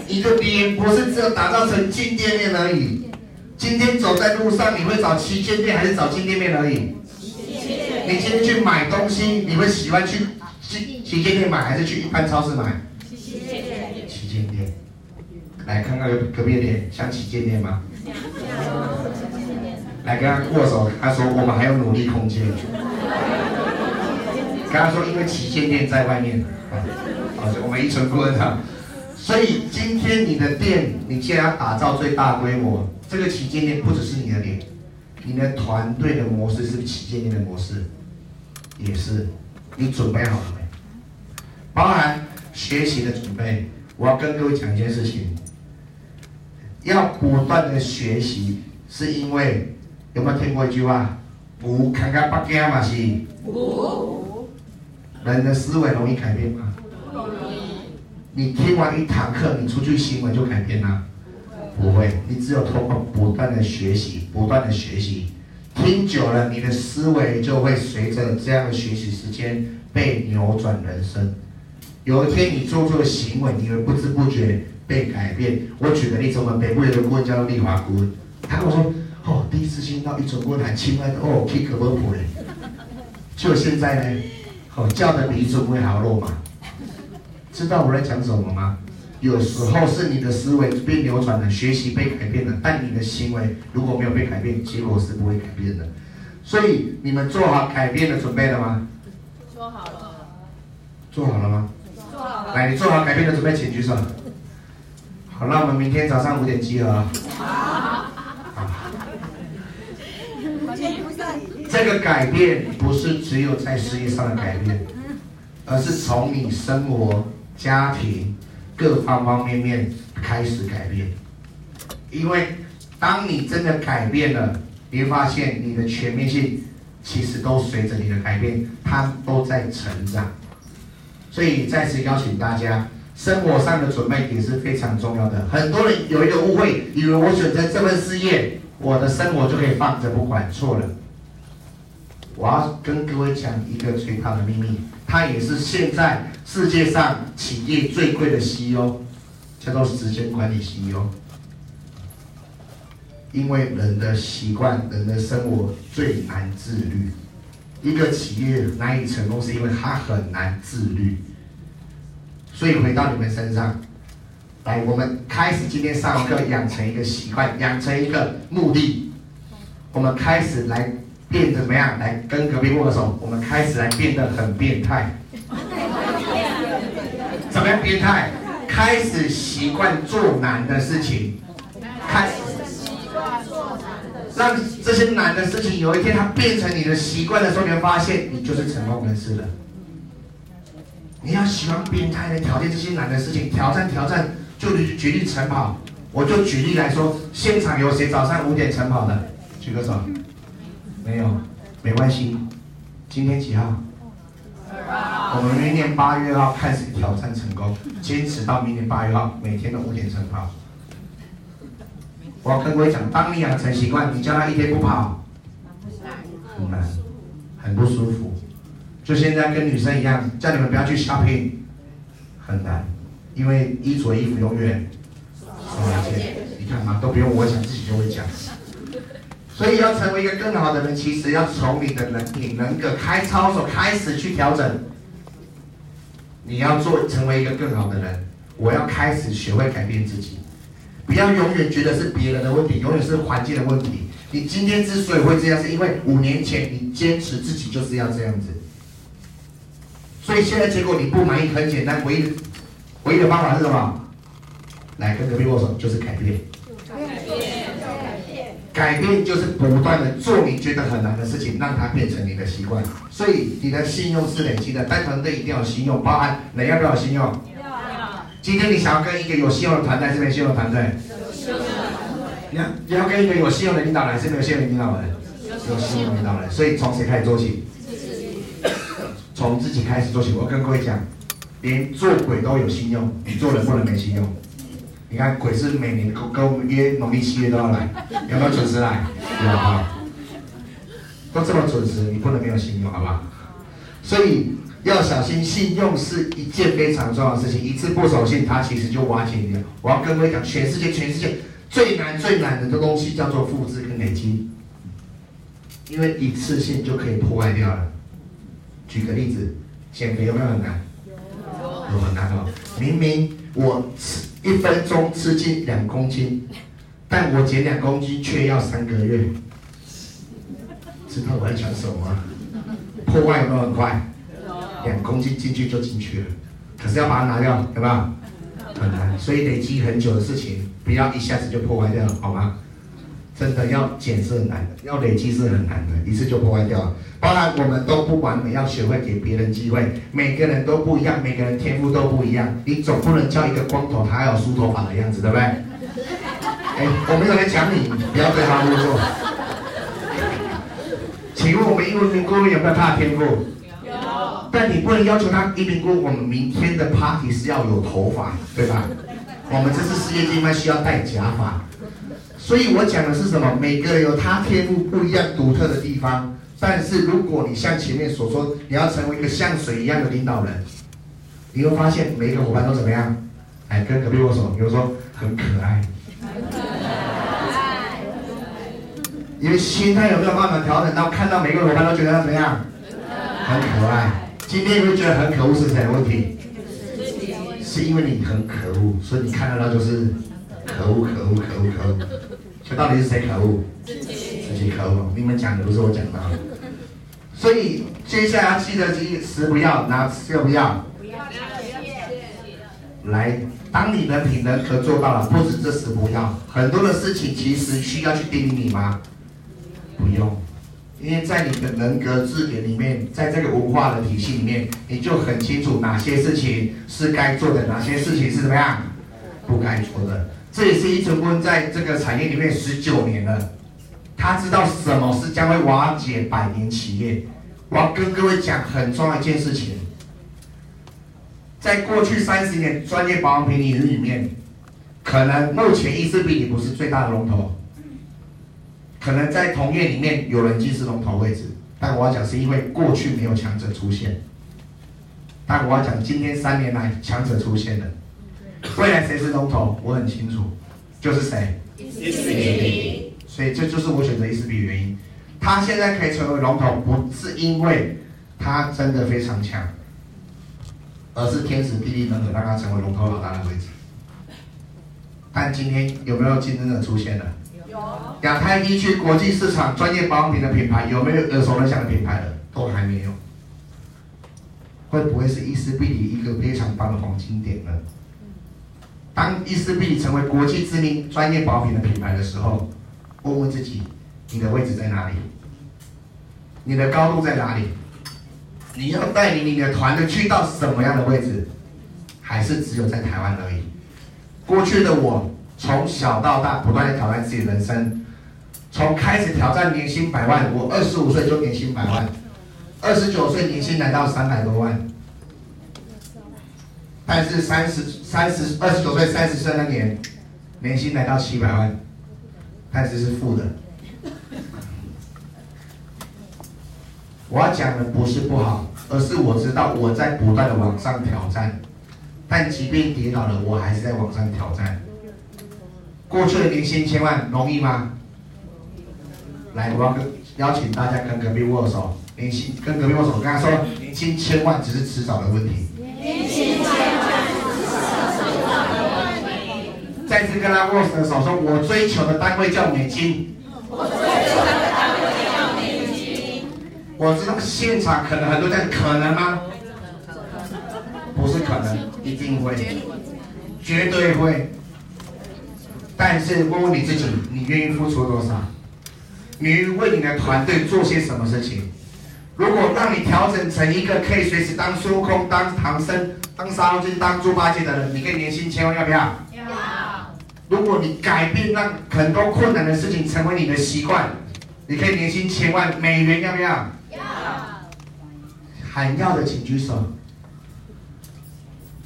你的脸不是只有打造成金店面而已，今天走在路上，你会找旗舰店还是找金店面而已？你今天去买东西，你会喜欢去旗旗舰店买还是去一般超市买？旗舰店。旗舰店。来看看隔壁的脸，像旗舰店吗？来跟他握手，他说我们还有努力空间。跟他说，因为旗舰店在外面，好，我们一存顾问哈。所以今天你的店，你既然要打造最大规模，这个旗舰店不只是你的店，你的团队的模式是不是旗舰店的模式？也是，你准备好了没？包含学习的准备，我要跟各位讲一件事情，要不断的学习，是因为有没有听过一句话？不看看八家嘛是？人的思维容易改变吗？不容易。你听完一堂课，你出去行为就改变了？不会。你只有通过不断的学习，不断的学习。听久了，你的思维就会随着这样的学习时间被扭转人生。有一天你做出的行为，你会不知不觉被改变。我举个例子，我们北部有个顾问叫做丽华顾问，他跟我说：“哦，第一次听到一种顾问谈亲爱的哦，kick 不普嘞。”就现在呢，哦，叫的比一种会还要肉麻。知道我在讲什么吗？有时候是你的思维被扭转了，学习被改变了，但你的行为如果没有被改变，结果是不会改变的。所以你们做好改变的准备了吗？做好了。做好了吗？做好了。来，你做好改变的准备，请举手。好，那我们明天早上五点集合。好。这个改变不是只有在事业上的改变，而是从你生活、家庭。各方方面面开始改变，因为当你真的改变了，你会发现你的全面性其实都随着你的改变，它都在成长。所以再次邀请大家，生活上的准备也是非常重要的。很多人有一个误会，以为我选择这份事业，我的生活就可以放着不管，错了。我要跟各位讲一个最大的秘密。他也是现在世界上企业最贵的 CEO，叫做时间管理 CEO。因为人的习惯、人的生活最难自律。一个企业难以成功，是因为它很难自律。所以回到你们身上，来，我们开始今天上课，养成一个习惯，养成一个目的。我们开始来。变怎么样？来跟隔壁握手。我们开始来变得很变态。怎么样变态？开始习惯做难的事情。开始习惯做难的事情。让这些难的事情有一天它变成你的习惯的时候，你会发现你就是成功人士了。你要喜欢变态的挑战这些难的事情，挑战挑战。就举例晨跑，我就举例来说，现场有谁早上五点晨跑的？举个手。没有，没关系。今天几号？我们明年八月号开始挑战成功，坚持到明年八月号，每天都五点晨跑。我要跟各位讲，当你养成习惯，你叫他一天不跑，很难，很不舒服。就现在跟女生一样，叫你们不要去 shopping，很难，因为衣着衣服永远少一件。你看嘛，都不用我讲，自己就会讲。所以要成为一个更好的人，其实要从你的能力、能够开操守开始去调整。你要做成为一个更好的人，我要开始学会改变自己，不要永远觉得是别人的问题，永远是环境的问题。你今天之所以会这样，是因为五年前你坚持自己就是要这样子。所以现在结果你不满意，很简单，唯一唯一的方法是什么？来跟隔壁握手，就是改变。改变就是不断的做你觉得很难的事情，让它变成你的习惯。所以你的信用是累积的，带团队一定要有信用，包含你要不要有信用？要。今天你想要跟一个有信用的团队，是没有信用的团队？有信用的团队。你要你要跟一个有信用的领导人，是没有信用的领导人？有信用的领导人。所以从谁开始做起？从自己开始做起。我跟各位讲，连做鬼都有信用，你做人不能没信用。你看，鬼是每年跟跟我们约农历七月都要来，有没有准时来？有啊，都这么准时，你不能没有信用，好不好？所以要小心，信用是一件非常重要的事情，一次不守信，它其实就瓦解你了。我要跟各位讲，全世界全世界最难最难的东西叫做复制跟累积，因为一次性就可以破坏掉了。举个例子，减肥有没有很难？有，有很难哦。明明我吃。一分钟吃进两公斤，但我减两公斤却要三个月，知道我在讲什么吗？破坏有没有很快？两公斤进去就进去了，可是要把它拿掉，有没有？很难，所以累积很久的事情，不要一下子就破坏掉了，好吗？真的要减是很难的，要累积是很难的，一次就破坏掉了。当然我们都不完美，要学会给别人机会。每个人都不一样，每个人天赋都不一样。你总不能叫一个光头，他还有梳头发的样子，对不对？哎，我没有在讲你，不要对号入座。请问我们一名顾问有没有他的天赋？有。但你不能要求他一名顾问，我们明天的 party 是要有头发，对吧？我们这次世界经脉需要戴假发。所以我讲的是什么？每个人有他天赋不一样、独特的地方。但是如果你像前面所说，你要成为一个像水一样的领导人，你会发现每一个伙伴都怎么样？哎，跟隔壁握手，比如说很可爱。很可爱。因为心态有没有办法调整到看到每个伙伴都觉得他怎么样？很可爱。今天你会觉得很可恶是谁的问题？是因为你很可恶，所以你看得到就是可恶、可恶、可恶、可恶。这到底是谁可恶？自己，自己可恶。你们讲的不是我讲的。所以接下来要记得几十不要，拿十个不要？不要，不要。来，当你的品德可做到了，不止这十不要，很多的事情其实需要去叮咛你吗？不用，因为在你的人格字典里面，在这个文化的体系里面，你就很清楚哪些事情是该做的，哪些事情是怎么样不该做的。这也是一成功在这个产业里面十九年了，他知道什么是将会瓦解百年企业。我要跟各位讲很重要一件事情，在过去三十年专业保养品领域里面，可能目前伊丝碧媞不是最大的龙头，可能在同业里面有人既是龙头位置，但我要讲是因为过去没有强者出现，但我要讲今天三年来强者出现了。未来谁是龙头？我很清楚，就是谁？所以这就是我选择伊丝碧媞的原因。他现在可以成为龙头，不是因为他真的非常强，而是天时地利人和让他成为龙头老大的位置。但今天有没有竞争者出现了？有。亚太地区国际市场专业保养品的品牌有没有耳熟能详的品牌的？都还没有。会不会是伊丝碧媞一个非常棒的黄金点呢？当伊丝碧成为国际知名专业保养品的品牌的时候，问问自己，你的位置在哪里？你的高度在哪里？你要带领你的团队去到什么样的位置？还是只有在台湾而已？过去的我从小到大不断的挑战自己的人生，从开始挑战年薪百万，我二十五岁就年薪百万，二十九岁年薪来到三百多万。但是三十三十二十九岁三十岁那年，年薪来到七百万，但是是负的。我要讲的不是不好，而是我知道我在不断的往上挑战，但即便跌倒了，我还是在往上挑战。过去的年薪千万容易吗？来，我要跟邀请大家跟隔壁握手，年薪跟隔壁握手，跟他说年薪千万只是迟早的问题。年薪千万。再次跟他握手的时候，说我追求的单位叫美金。我追求的单位叫美金。我知道现场可能很多人可能吗？不是可能，一定会，绝对会。但是问问你自己，你愿意付出多少？你愿意为你的团队做些什么事情？如果让你调整成一个可以随时当孙悟空、当唐僧、当沙悟净、当猪八戒的人，你可以年薪千万，要不要？如果你改变让很多困难的事情成为你的习惯，你可以年薪千万美元，要不要？要。喊要的请举手。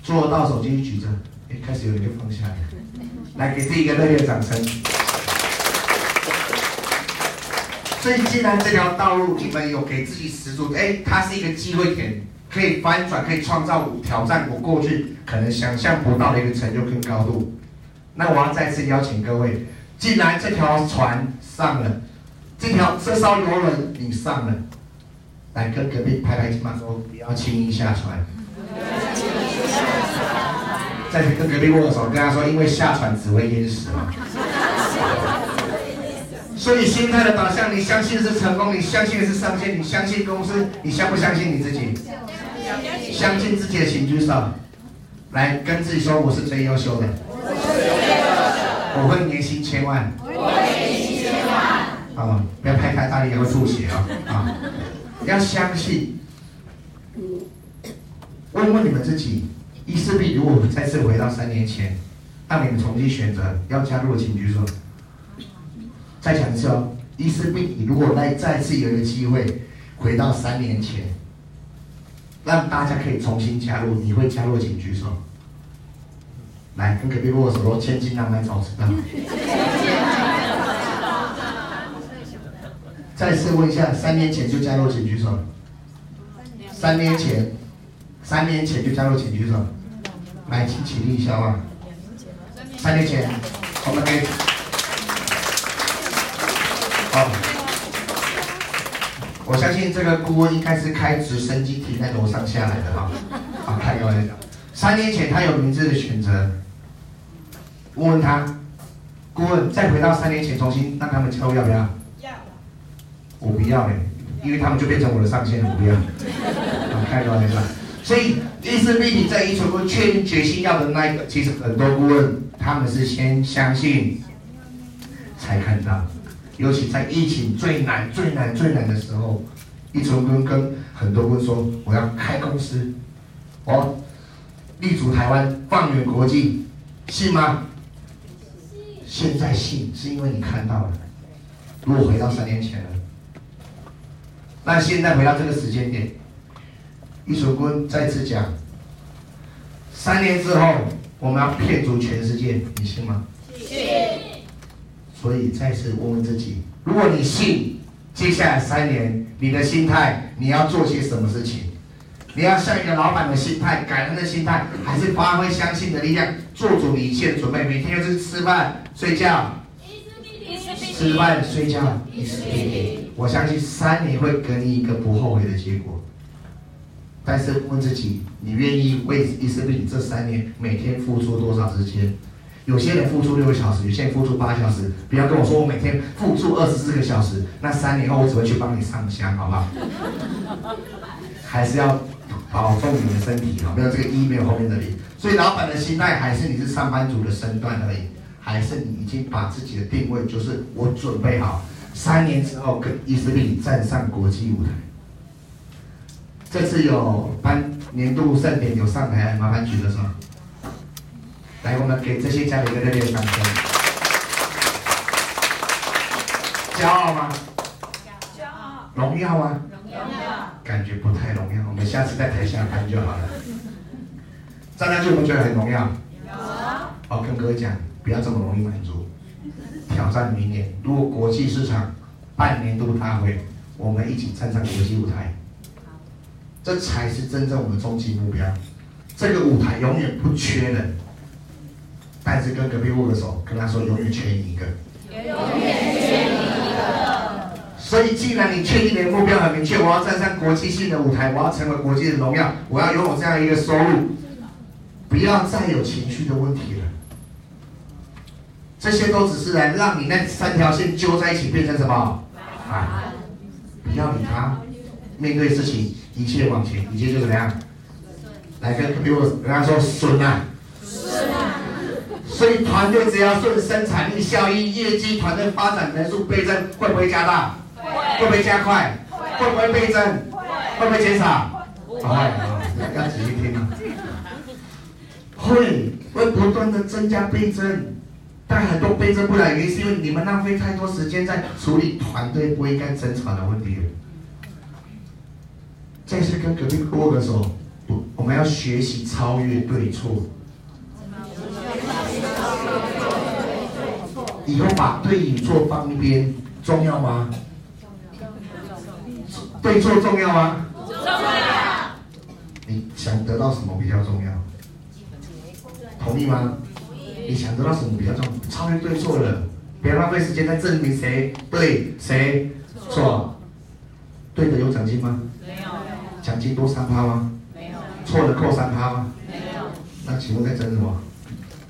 做到手机举着，哎，开始有人就放下来。来，给自己一个热烈的掌声。所以，既然这条道路你们有给自己十足，哎，它是一个机会点，可以翻转，可以创造挑战我过去可能想象不到的一个成就跟高度。那我要再次邀请各位，既然这条船上了，这条这艘游轮你上了，来跟隔壁拍拍肩膀说不要轻易下船。再去跟隔壁握手，跟他说，因为下船只会淹死嘛。所以心态的导向，你相信是成功，你相信是上线，你相信公司，你相不相信你自己？相信自己的请举手，来跟自己说，我是最优秀的。我会年薪千万。我会年薪千万。啊，不要拍太大力，也会吐血啊啊！要相信。问问你们自己，伊丝碧如果再次回到三年前，让你们重新选择要加入，请举手。再讲一次哦，伊丝碧如果再再次有一个机会回到三年前，让大家可以重新加入，你会加入，请举手。来，跟隔壁握手，千金难买早知道。再次问一下，三年前就加入，请举手。三年前。三年前就加入，请举手。来，请起立一下啊！三年前，我们给好。我相信这个顾问应该是开直升机停在楼上下来的哈。好，开个玩笑。三年前他有明智的选择。问问他，顾问再回到三年前，重新让他们抽要不要？要。我不要嘞，因为他们就变成我的上线了，我不要。好，开个玩笑。所以，伊丝碧媞在一成功确定决心要的那一个，其实很多顾问他们是先相信，才看到。尤其在疫情最难、最难、最难的时候，一成跟跟很多顾问说：“我要开公司，我立足台湾，放远国际，信吗？”现在信，是因为你看到了。如果回到三年前了，那现在回到这个时间点。一手棍再次讲，三年之后我们要骗足全世界，你信吗？信。所以再次问问自己，如果你信，接下来三年你的心态，你要做些什么事情？你要像一个老板的心态，感恩的心态，还是发挥相信的力量，做足一切准备？每天就是吃饭睡觉，吃饭睡觉，我相信三年会给你一个不后悔的结果。但是问自己，你愿意为伊丝碧媞这三年每天付出多少时间？有些人付出六个小时，有些人付出八小时。不要跟我说我每天付出二十四个小时，那三年后我只会去帮你上香，好不好？还是要保重你的身体，好，没有这个一，没有后面的零。所以老板的心态还是你是上班族的身段而已，还是你已经把自己的定位，就是我准备好三年之后跟伊丝碧媞站上国际舞台。这次有颁年度盛典有上台，麻烦举个手。来，我们给这些家里一个热烈的掌声。骄傲吗？骄傲。荣耀吗？荣耀。感觉不太荣耀，我们下次在台下看就好了。站上去有没有觉得很荣耀？有。好，跟各位讲，不要这么容易满足，挑战明年。如果国际市场办年度大会，我们一起站上国际舞台。这才是真正我们终极目标。这个舞台永远不缺人，但是跟隔壁握个手，跟他说永远缺你一个。永远。所以，既然你确定你的目标很明确，我要站上国际性的舞台，我要成为国际的荣耀，我要拥有这样一个收入，不要再有情绪的问题了。这些都只是来让你那三条线揪在一起变成什么？啊！不要理他，面对事情。一切往前，一切就怎么样？来跟比我跟他说顺啊，顺啊。所以团队只要顺，生产力效益、业绩、团队发展人数倍增，会不会加大？会。不会加快？会。不会倍增？会。不会减少？会。要仔细听啊。会，会不断的增加倍增，但很多倍增不来，原因是因为你们浪费太多时间在处理团队不应该争吵的问题了。再次跟隔壁握个手，我们要学习超越对错。以后把对与错放一边，重要吗？对错重要吗？重要。你想得到什么比较重要？同意吗？你想得到什么比较重要？超越对错了，不要浪费时间在证明谁对谁错。对的有奖金吗？没有奖金多三趴吗？没有。错的扣三趴吗？没有。那请问在争什么？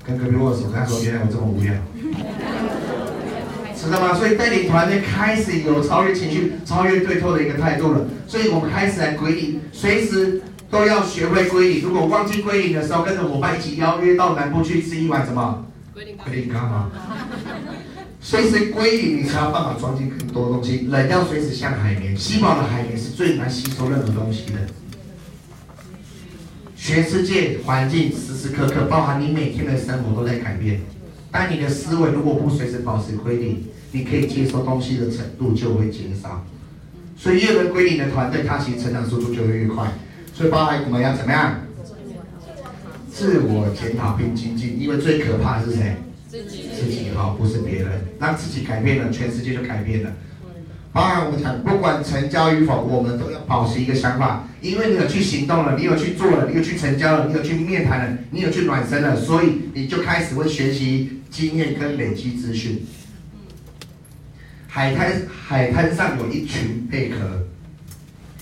跟隔壁握手，跟他说原来我这么无聊。知道吗？所以带领团队开始有超越情绪、超越对错的一个态度了。所以我们开始来归零，随时都要学会归零。如果忘记归零的时候，跟着伙伴一起邀约到南部去吃一碗什么？归零。归零咖吗？随时归零，你才有办法装进更多东西。人要随时像海绵，细胞的海绵是最难吸收任何东西的。全世界环境时时刻刻，包含你每天的生活都在改变。但你的思维如果不随时保持归零，你可以接收东西的程度就会减少。所以越能归零的团队，它其实成长速度就会越快。所以包含我们要怎么样？自我检讨并精进，因为最可怕的是谁？自己，自己哈，不是别人。让自己改变了，全世界就改变了。包含我们讲，不管成交与否，我们都要保持一个想法，因为你有去行动了，你有去做了，你有去成交了，你有去面谈了，你有去暖身了，所以你就开始会学习经验跟累积资讯。海滩海滩上有一群贝壳，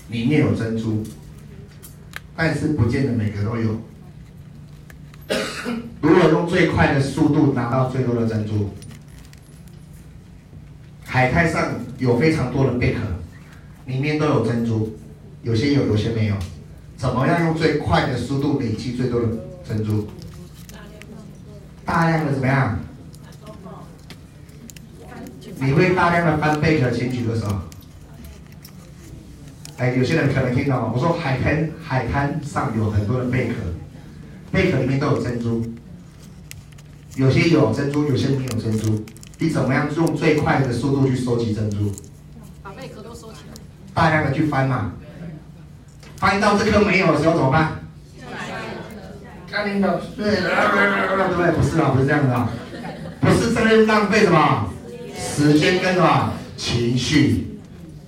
里面有珍珠，但是不见得每个都有。如果用最快的速度拿到最多的珍珠，海滩上有非常多的贝壳，里面都有珍珠，有些有，有些没有。怎么样用最快的速度累积最多的珍珠？大量的怎么样？你会大量的翻贝壳，请举个手。哎，有些人可能听到，我说海滩海滩上有很多的贝壳。贝壳里面都有珍珠，有些有珍珠，有些没有珍珠。你怎么样用最快的速度去收集珍珠？把贝壳都收起来。大量的去翻嘛，翻到这颗没有的时候怎么办？看领导，对，对不对？不是啊，不是这样的啊，不是在浪费的嘛时间跟什么情绪。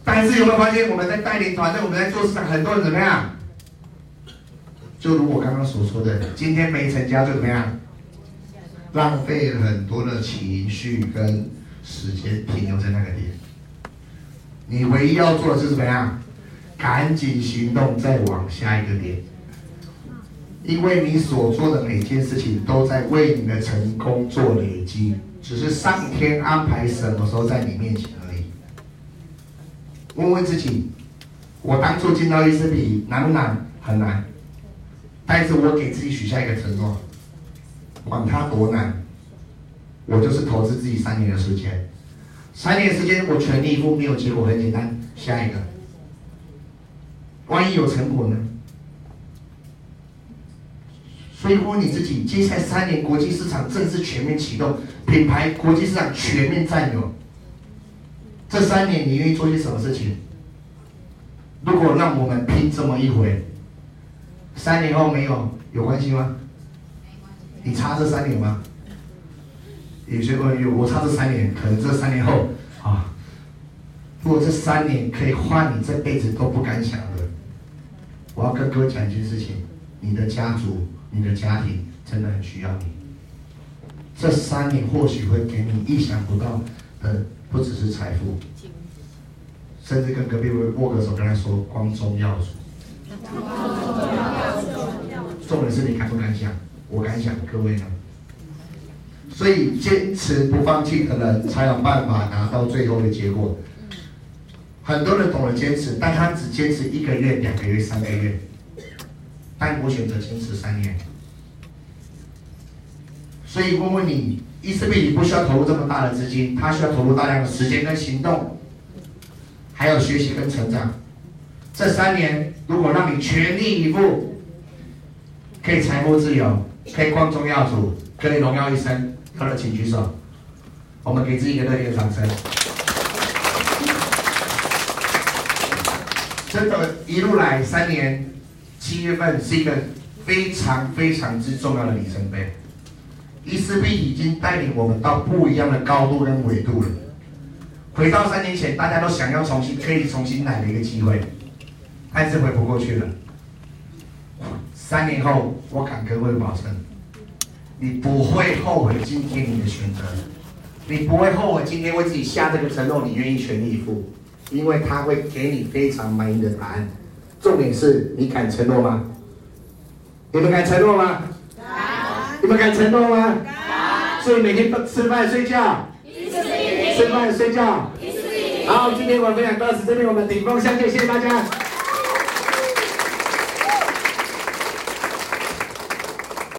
但是有没有发现我们在带领团队，我们在做市场，很多人怎么样？就如我刚刚所说的，今天没成交就怎么样？浪费了很多的情绪跟时间停留在那个点。你唯一要做的是怎么样？赶紧行动，再往下一个点。因为你所做的每件事情都在为你的成功做累积，只是上天安排什么时候在你面前而已。问问自己，我当初进到伊思比难不难？很难。但是我给自己许下一个承诺，管它多难，我就是投资自己三年的时间，三年时间我全力以赴，没有结果很简单，下一个，万一有成果呢？所以问你自己，接下来三年国际市场正式全面启动，品牌国际市场全面占有，这三年你愿意做些什么事情？如果让我们拼这么一回。三年后没有有关系吗？你差这三年吗？有些朋友，我差这三年，可能这三年后啊，如果这三年可以换你这辈子都不敢想的，我要跟各位讲一件事情：你的家族、你的家庭真的很需要你。这三年或许会给你意想不到的，不只是财富，甚至跟隔壁位握个手，跟他说光宗耀祖。重点是你敢不敢想？我敢想，各位呢？所以坚持不放弃的人，才有办法拿到最后的结果。很多人懂得坚持，但他只坚持一个月、两个月、三个月，但我选择坚持三年。所以问问你，伊思比你不需要投入这么大的资金，他需要投入大量的时间跟行动，还有学习跟成长。这三年，如果让你全力以赴。可以财富自由，可以光宗耀祖，可以荣耀一生，好的，请举手。我们给自己一个热烈的掌声。真的，一路来三年，七月份是一个非常非常之重要的里程碑。伊思比已经带领我们到不一样的高度跟维度了。回到三年前，大家都想要重新可以重新来的一个机会，但是回不过去了。三年后，我敢跟各位保证，你不会后悔今天你的选择，你不会后悔今天为自己下这个承诺，你愿意全力以赴，因为他会给你非常满意的答案。重点是你敢承诺吗？你们敢承诺吗？敢。你们敢承诺吗？敢。所以每天都吃饭睡觉，吃饭睡觉。好，今天我们分享到此，这边我们顶峰相见，谢谢大家。